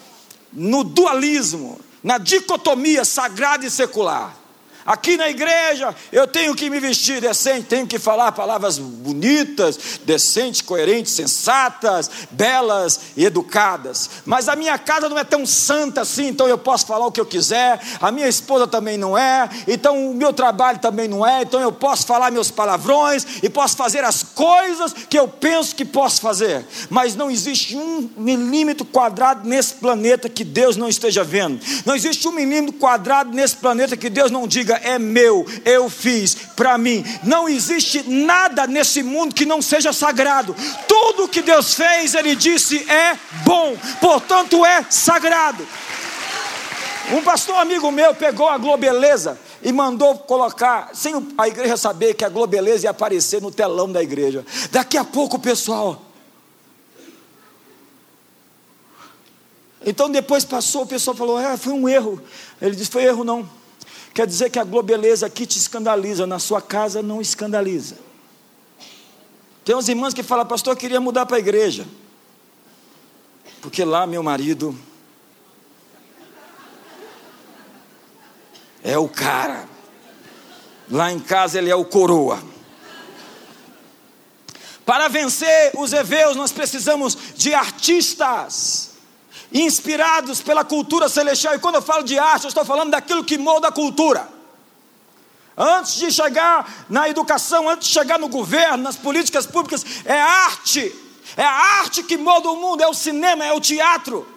no dualismo, na dicotomia sagrada e secular. Aqui na igreja eu tenho que me vestir decente, tenho que falar palavras bonitas, decentes, coerentes, sensatas, belas e educadas. Mas a minha casa não é tão santa assim, então eu posso falar o que eu quiser. A minha esposa também não é, então o meu trabalho também não é, então eu posso falar meus palavrões e posso fazer as coisas que eu penso que posso fazer. Mas não existe um milímetro quadrado nesse planeta que Deus não esteja vendo. Não existe um milímetro quadrado nesse planeta que Deus não diga é meu, eu fiz para mim. Não existe nada nesse mundo que não seja sagrado. Tudo que Deus fez, Ele disse é bom, portanto é sagrado. Um pastor amigo meu pegou a Globeleza e mandou colocar, sem a igreja saber que a Globeleza ia aparecer no telão da igreja. Daqui a pouco, pessoal. Então depois passou, o pessoal falou: é, foi um erro. Ele disse: foi erro não. Quer dizer que a globeleza aqui te escandaliza, na sua casa não escandaliza. Tem uns irmãos que falam, pastor, eu queria mudar para a igreja. Porque lá meu marido é o cara. Lá em casa ele é o coroa. Para vencer os heveus, nós precisamos de artistas inspirados pela cultura celestial. E quando eu falo de arte, eu estou falando daquilo que molda a cultura. Antes de chegar na educação, antes de chegar no governo, nas políticas públicas, é arte. É a arte que molda o mundo, é o cinema, é o teatro.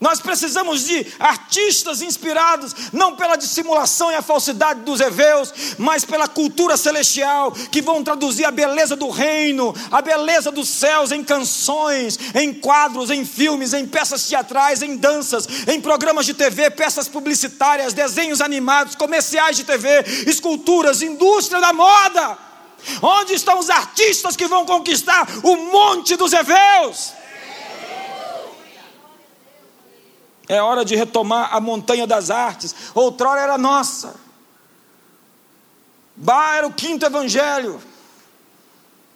Nós precisamos de artistas inspirados não pela dissimulação e a falsidade dos heveus, mas pela cultura celestial, que vão traduzir a beleza do reino, a beleza dos céus em canções, em quadros, em filmes, em peças teatrais, em danças, em programas de TV, peças publicitárias, desenhos animados, comerciais de TV, esculturas, indústria da moda. Onde estão os artistas que vão conquistar o monte dos heveus? É hora de retomar a montanha das artes. Outrora era nossa. Bah era o quinto evangelho.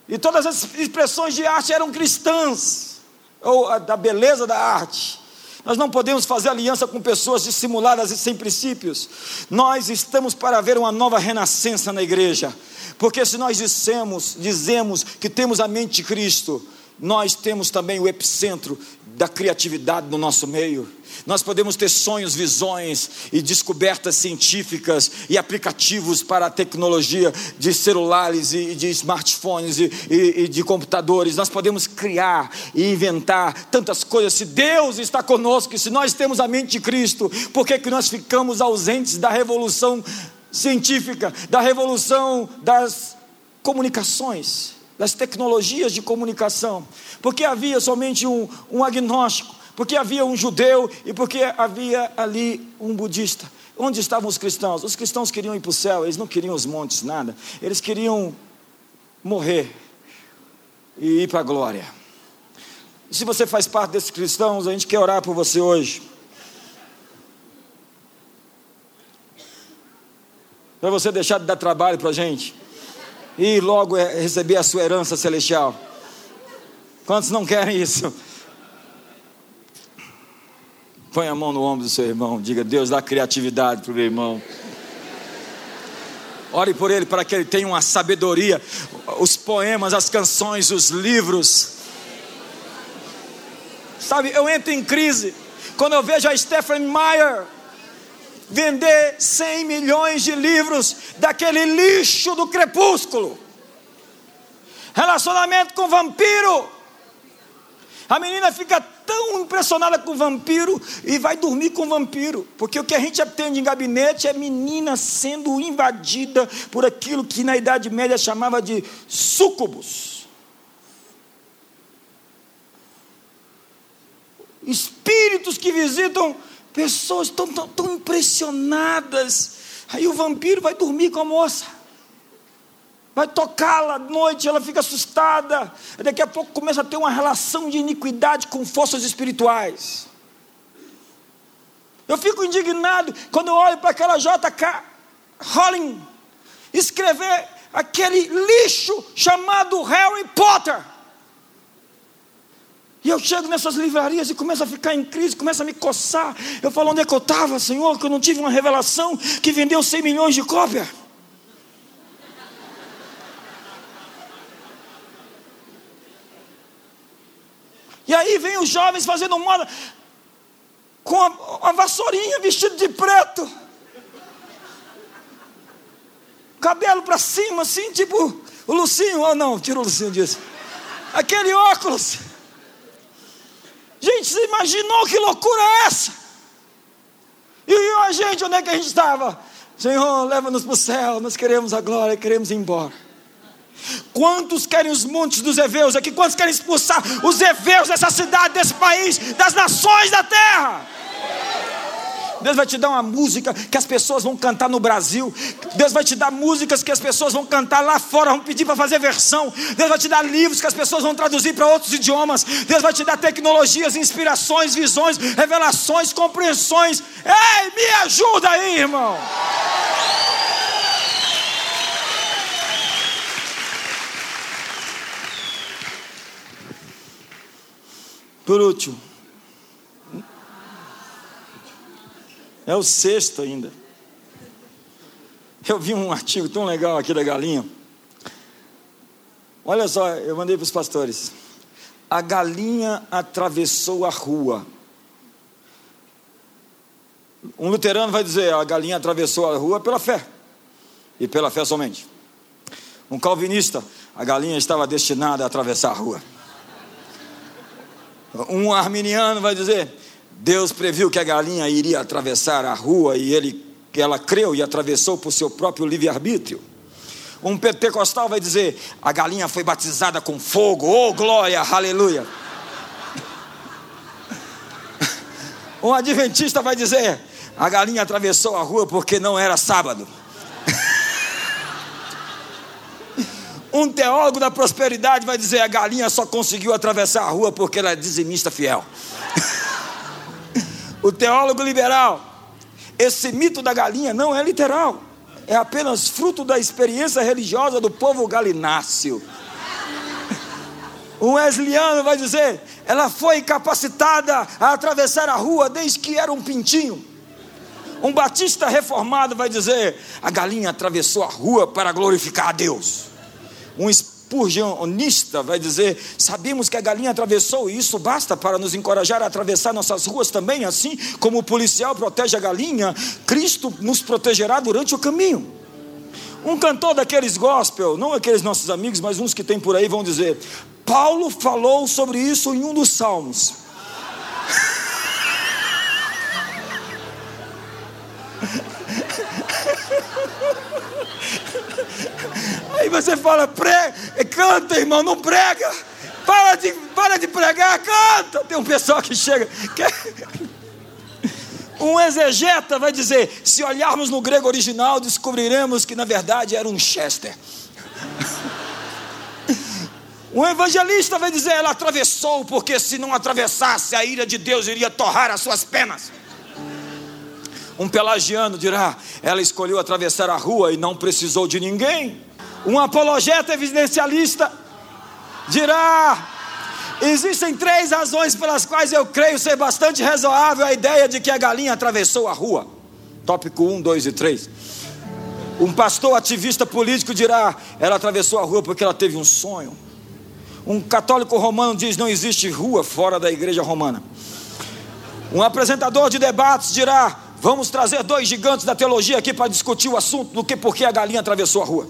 E todas as expressões de arte eram cristãs, ou da beleza da arte. Nós não podemos fazer aliança com pessoas dissimuladas e sem princípios. Nós estamos para ver uma nova renascença na igreja. Porque se nós dissemos, dizemos que temos a mente de Cristo, nós temos também o epicentro da criatividade no nosso meio. Nós podemos ter sonhos, visões e descobertas científicas e aplicativos para a tecnologia de celulares e de smartphones e, e, e de computadores. Nós podemos criar e inventar tantas coisas. Se Deus está conosco e se nós temos a mente de Cristo, por que, que nós ficamos ausentes da revolução científica, da revolução das comunicações? Das tecnologias de comunicação, porque havia somente um, um agnóstico, porque havia um judeu e porque havia ali um budista. Onde estavam os cristãos? Os cristãos queriam ir para o céu, eles não queriam os montes, nada, eles queriam morrer e ir para a glória. Se você faz parte desses cristãos, a gente quer orar por você hoje. Para você deixar de dar trabalho para a gente e logo é receber a sua herança celestial. Quantos não querem isso? Põe a mão no ombro do seu irmão, diga: Deus dá criatividade para o meu irmão. Ore por ele para que ele tenha uma sabedoria, os poemas, as canções, os livros. Sabe, eu entro em crise quando eu vejo a Stephanie Meyer vender 100 milhões de livros daquele lixo do crepúsculo. Relacionamento com vampiro. A menina fica tão impressionada com vampiro e vai dormir com vampiro, porque o que a gente aprende em gabinete é menina sendo invadida por aquilo que na Idade Média chamava de súcubos. Espíritos que visitam Pessoas estão tão, tão impressionadas. Aí o vampiro vai dormir com a moça. Vai tocá-la à noite, ela fica assustada. Daqui a pouco começa a ter uma relação de iniquidade com forças espirituais. Eu fico indignado quando eu olho para aquela JK Rowling escrever aquele lixo chamado Harry Potter. E eu chego nessas livrarias e começo a ficar em crise, começo a me coçar. Eu falo, onde é que eu estava, Senhor? Que eu não tive uma revelação que vendeu 100 milhões de cópias. E aí vem os jovens fazendo moda com a, a vassourinha vestido de preto. Cabelo para cima, assim, tipo o Lucinho. Oh, não, tira o Lucinho disso. Aquele óculos. Gente, você imaginou que loucura é essa? E a gente, onde é que a gente estava? Senhor, leva-nos para o céu, nós queremos a glória, queremos ir embora. Quantos querem os montes dos heveus aqui? Quantos querem expulsar os heveus dessa cidade, desse país, das nações da terra? Deus vai te dar uma música que as pessoas vão cantar no Brasil. Deus vai te dar músicas que as pessoas vão cantar lá fora, vão pedir para fazer versão. Deus vai te dar livros que as pessoas vão traduzir para outros idiomas. Deus vai te dar tecnologias, inspirações, visões, revelações, compreensões. Ei, me ajuda aí, irmão. Por último, É o sexto ainda. Eu vi um artigo tão legal aqui da galinha. Olha só, eu mandei para os pastores. A galinha atravessou a rua. Um luterano vai dizer: a galinha atravessou a rua pela fé, e pela fé somente. Um calvinista, a galinha estava destinada a atravessar a rua. Um arminiano vai dizer: Deus previu que a galinha iria atravessar a rua e ele, ela creu e atravessou por seu próprio livre-arbítrio. Um pentecostal vai dizer: a galinha foi batizada com fogo, oh glória, aleluia. [LAUGHS] Um adventista vai dizer: a galinha atravessou a rua porque não era sábado. [LAUGHS] Um teólogo da prosperidade vai dizer: a galinha só conseguiu atravessar a rua porque ela é dizimista fiel. [LAUGHS] o teólogo liberal, esse mito da galinha não é literal, é apenas fruto da experiência religiosa do povo galináceo. Um wesleyano vai dizer: ela foi capacitada a atravessar a rua desde que era um pintinho. Um batista reformado vai dizer: a galinha atravessou a rua para glorificar a Deus. Um espurgionista vai dizer: sabemos que a galinha atravessou e isso basta para nos encorajar a atravessar nossas ruas também, assim como o policial protege a galinha, Cristo nos protegerá durante o caminho. Um cantor daqueles gospel, não aqueles nossos amigos, mas uns que tem por aí, vão dizer: Paulo falou sobre isso em um dos salmos. [LAUGHS] Aí você fala, prega, canta, irmão, não prega. Para de, para de pregar, canta. Tem um pessoal que chega. [LAUGHS] Um exegeta vai dizer: se olharmos no grego original, descobriremos que na verdade era um Chester. [LAUGHS] Um evangelista vai dizer: ela atravessou, porque se não atravessasse, a ira de Deus iria torrar as suas penas. Um pelagiano dirá: ela escolheu atravessar a rua e não precisou de ninguém. Um apologeta evidencialista dirá: existem três razões pelas quais eu creio ser bastante razoável a ideia de que a galinha atravessou a rua. Tópico 1, 2 e 3. Um pastor ativista político dirá: ela atravessou a rua porque ela teve um sonho. Um católico romano diz: não existe rua fora da igreja romana. Um apresentador de debates dirá: Vamos trazer dois gigantes da teologia aqui para discutir o assunto do que porque a galinha atravessou a rua.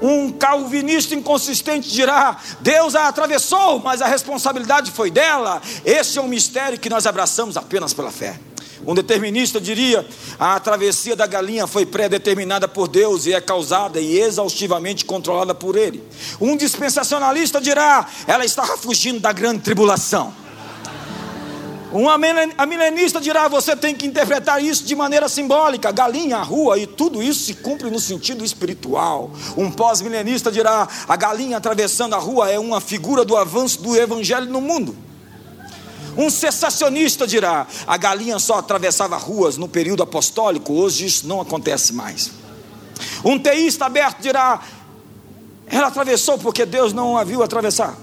Um calvinista inconsistente dirá: Deus a atravessou, mas a responsabilidade foi dela. Esse é um mistério que nós abraçamos apenas pela fé. Um determinista diria: a travessia da galinha foi pré-determinada por Deus e é causada e exaustivamente controlada por Ele. Um dispensacionalista dirá: ela estava fugindo da grande tribulação. Um milenista dirá: você tem que interpretar isso de maneira simbólica, galinha, rua, e tudo isso se cumpre no sentido espiritual. Um pós-milenista dirá: a galinha atravessando a rua é uma figura do avanço do evangelho no mundo. Um cessacionista dirá: a galinha só atravessava ruas no período apostólico, hoje isso não acontece mais. Um teísta aberto dirá: ela atravessou porque Deus não a viu atravessar.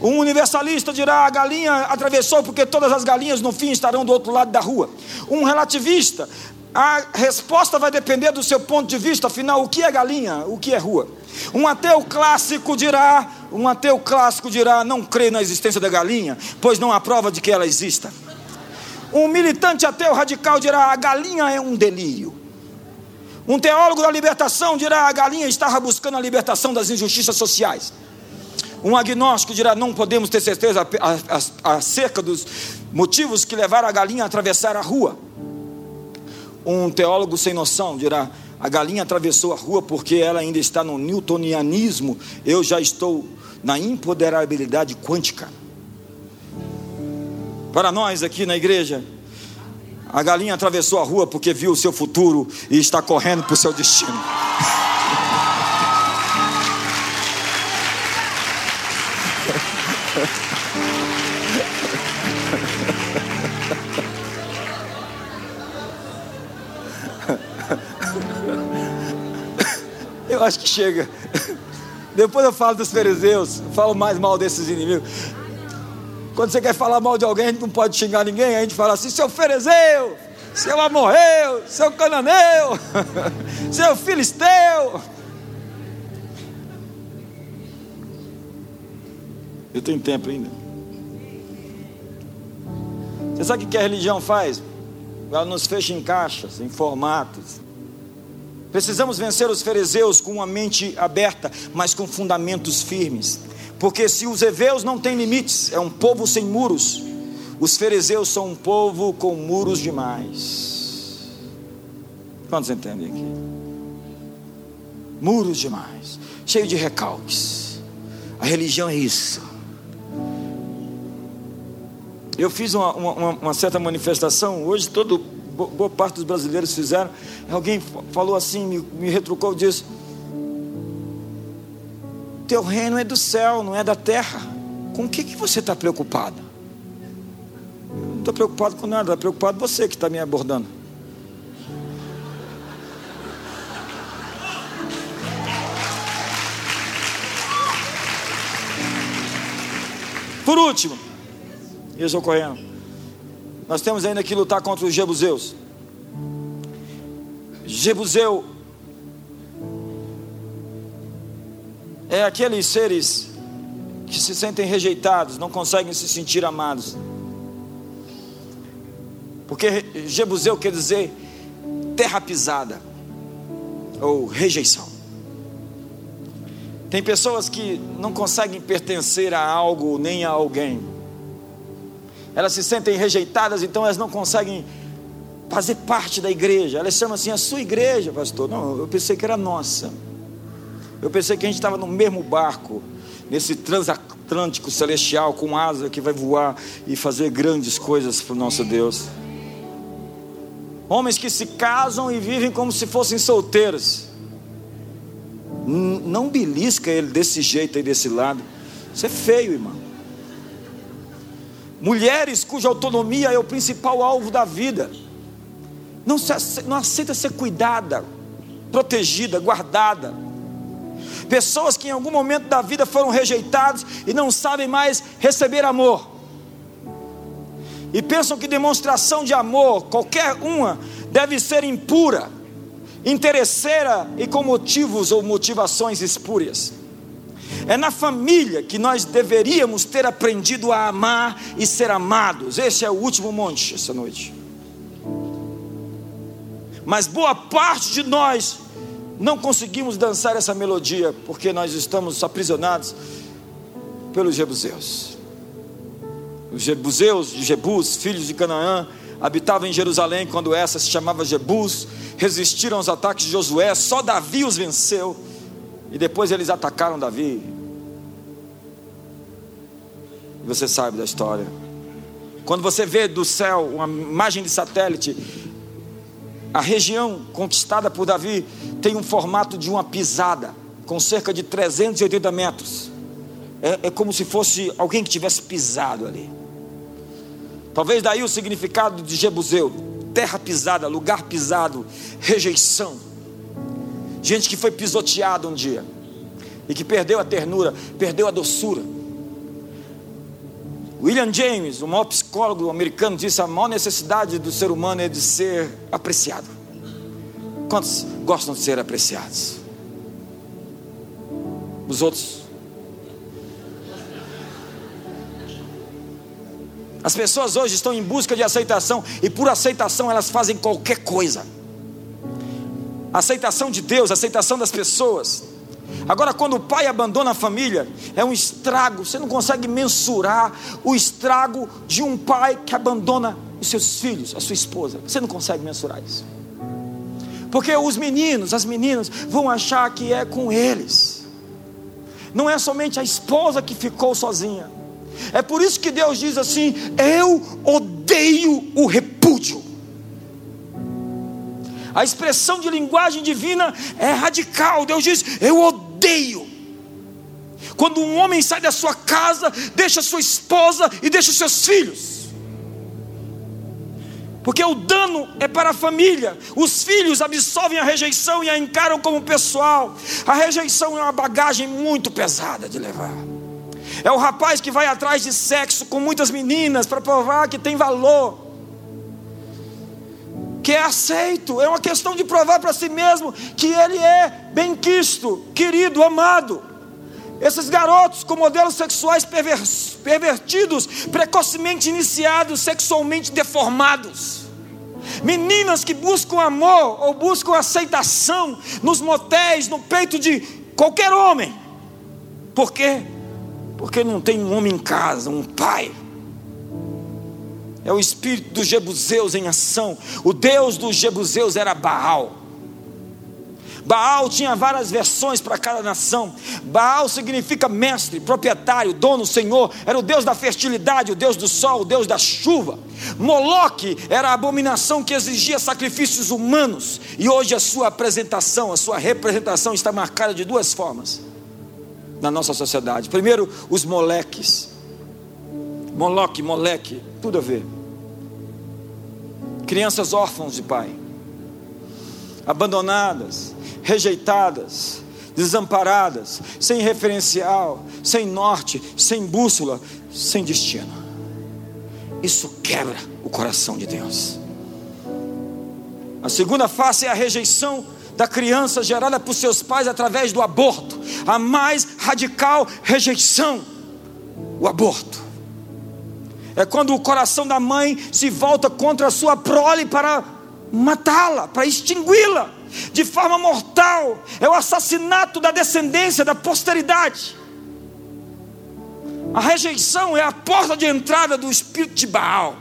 Um universalista dirá: a galinha atravessou porque todas as galinhas no fim estarão do outro lado da rua. Um relativista, a resposta vai depender do seu ponto de vista, afinal, o que é galinha, o que é rua? Um ateu clássico dirá, um ateu clássico dirá, não crê na existência da galinha, pois não há prova de que ela exista. Um militante ateu radical dirá, a galinha é um delírio. Um teólogo da libertação dirá, a galinha estava buscando a libertação das injustiças sociais. Um agnóstico dirá: não podemos ter certeza acerca dos motivos que levaram a galinha a atravessar a rua. Um teólogo sem noção dirá: a galinha atravessou a rua porque ela ainda está no newtonianismo, eu já estou na empoderabilidade quântica. Para nós aqui na igreja, a galinha atravessou a rua porque viu o seu futuro e está correndo para o seu destino. [LAUGHS] Eu acho que chega. Depois eu falo dos fariseus, falo mais mal desses inimigos. Quando você quer falar mal de alguém, a gente não pode xingar ninguém, a gente fala assim: seu fariseu, seu amorreu, seu cananeu, [LAUGHS] seu filisteu. Eu tenho tempo ainda. Você sabe o que a religião faz? Ela nos fecha em caixas, em formatos. Precisamos vencer os fariseus com uma mente aberta, mas com fundamentos firmes. Porque se os heveus não têm limites, é um povo sem muros. Os fariseus são um povo com muros demais. Quantos entendem aqui? Muros demais, cheio de recalques. A religião é isso. Eu fiz uma, uma, uma certa manifestação, hoje todo, boa parte dos brasileiros fizeram. Alguém falou assim, me, me retrucou, disse: Teu reino é do céu, não é da terra. Com o que, que você está preocupado? Não estou preocupado com nada, está preocupado você que está me abordando. Por último, e eu estou correndo. Nós temos ainda que lutar contra os jebuseus. Jebuseu é aqueles seres que se sentem rejeitados, não conseguem se sentir amados. Porque Jebuseu quer dizer terra pisada ou rejeição. Tem pessoas que não conseguem pertencer a algo nem a alguém elas se sentem rejeitadas, então elas não conseguem fazer parte da igreja. Elas chamam assim a sua igreja, pastor. Não, eu pensei que era nossa. Eu pensei que a gente estava no mesmo barco, nesse transatlântico celestial com asa que vai voar e fazer grandes coisas para o nosso Deus. Homens que se casam e vivem como se fossem solteiros. Não belisca ele desse jeito aí desse lado. Isso é feio, irmão. Mulheres cuja autonomia é o principal alvo da vida. Não, se, não aceita ser cuidada, protegida, guardada. Pessoas que em algum momento da vida foram rejeitadas e não sabem mais receber amor. E pensam que demonstração de amor, qualquer uma, deve ser impura, interesseira e com motivos ou motivações espúrias. É na família que nós deveríamos ter aprendido a amar e ser amados. Esse é o último monte essa noite. Mas boa parte de nós não conseguimos dançar essa melodia porque nós estamos aprisionados pelos jebuseus. Os jebuseus de Jebus, filhos de Canaã, habitavam em Jerusalém quando essa se chamava Jebus, resistiram aos ataques de Josué, só Davi os venceu. E depois eles atacaram Davi. E você sabe da história. Quando você vê do céu uma imagem de satélite, a região conquistada por Davi tem um formato de uma pisada, com cerca de 380 metros. É, é como se fosse alguém que tivesse pisado ali. Talvez daí o significado de Jebuseu: terra pisada, lugar pisado, rejeição. Gente que foi pisoteada um dia e que perdeu a ternura, perdeu a doçura. William James, o maior psicólogo americano, disse: a maior necessidade do ser humano é de ser apreciado. Quantos gostam de ser apreciados? Os outros. As pessoas hoje estão em busca de aceitação e por aceitação elas fazem qualquer coisa aceitação de Deus, aceitação das pessoas. Agora, quando o pai abandona a família, é um estrago, você não consegue mensurar o estrago de um pai que abandona os seus filhos, a sua esposa. Você não consegue mensurar isso. Porque os meninos, as meninas, vão achar que é com eles. Não é somente a esposa que ficou sozinha. É por isso que Deus diz assim: Eu odeio o repúdio. A expressão de linguagem divina é radical. Deus diz: Eu odeio. Quando um homem sai da sua casa, deixa sua esposa e deixa seus filhos. Porque o dano é para a família. Os filhos absorvem a rejeição e a encaram como pessoal. A rejeição é uma bagagem muito pesada de levar. É o rapaz que vai atrás de sexo com muitas meninas para provar que tem valor que é aceito, é uma questão de provar para si mesmo que ele é bem quisto, querido, amado. Esses garotos com modelos sexuais pervertidos, precocemente iniciados, sexualmente deformados. Meninas que buscam amor ou buscam aceitação nos motéis, no peito de qualquer homem. Por quê? Porque não tem um homem em casa, um pai. É o espírito dos Jebuseus em ação. O Deus dos Jebuseus era Baal. Baal tinha várias versões para cada nação. Baal significa mestre, proprietário, dono, senhor. Era o Deus da fertilidade, o Deus do sol, o Deus da chuva. Moloque era a abominação que exigia sacrifícios humanos. E hoje a sua apresentação, a sua representação está marcada de duas formas na nossa sociedade. Primeiro, os moleques. Moloque, moleque, tudo a ver. Crianças órfãos de pai, abandonadas, rejeitadas, desamparadas, sem referencial, sem norte, sem bússola, sem destino. Isso quebra o coração de Deus. A segunda face é a rejeição da criança gerada por seus pais através do aborto, a mais radical rejeição, o aborto. É quando o coração da mãe se volta contra a sua prole para matá-la, para extingui-la de forma mortal, é o assassinato da descendência, da posteridade. A rejeição é a porta de entrada do espírito de Baal.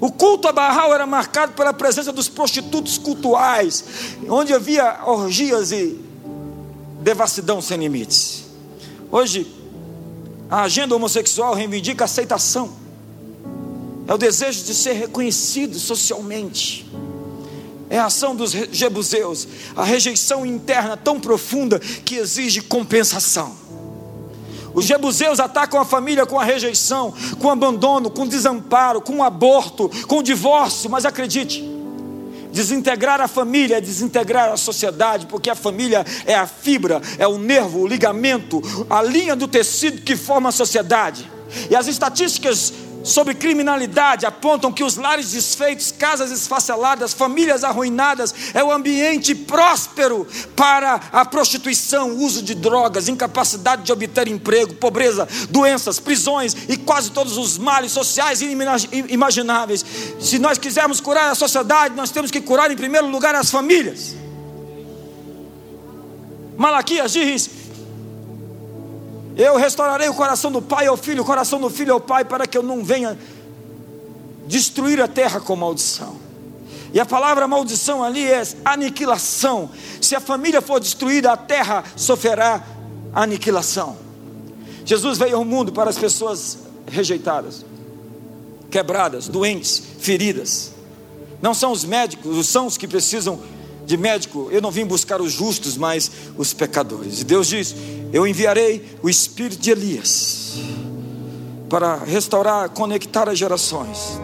O culto a Baal era marcado pela presença dos prostitutos cultuais, onde havia orgias e devassidão sem limites. Hoje, a agenda homossexual reivindica aceitação, é o desejo de ser reconhecido socialmente. É a ação dos jebuseus, a rejeição interna tão profunda que exige compensação. Os jebuseus atacam a família com a rejeição, com abandono, com desamparo, com aborto, com divórcio, mas acredite, desintegrar a família é desintegrar a sociedade, porque a família é a fibra, é o nervo, o ligamento, a linha do tecido que forma a sociedade. E as estatísticas sobre criminalidade apontam que os lares desfeitos, casas esfaceladas, famílias arruinadas é o ambiente próspero para a prostituição, uso de drogas, incapacidade de obter emprego, pobreza, doenças, prisões e quase todos os males sociais inimagináveis. Se nós quisermos curar a sociedade, nós temos que curar em primeiro lugar as famílias. Malaquias diz: eu restaurarei o coração do pai ao filho, o coração do filho ao pai, para que eu não venha destruir a terra com maldição. E a palavra maldição ali é aniquilação. Se a família for destruída, a terra sofrerá aniquilação. Jesus veio ao mundo para as pessoas rejeitadas, quebradas, doentes, feridas. Não são os médicos, os são os que precisam de médico, eu não vim buscar os justos, mas os pecadores. E Deus diz: Eu enviarei o espírito de Elias para restaurar, conectar as gerações.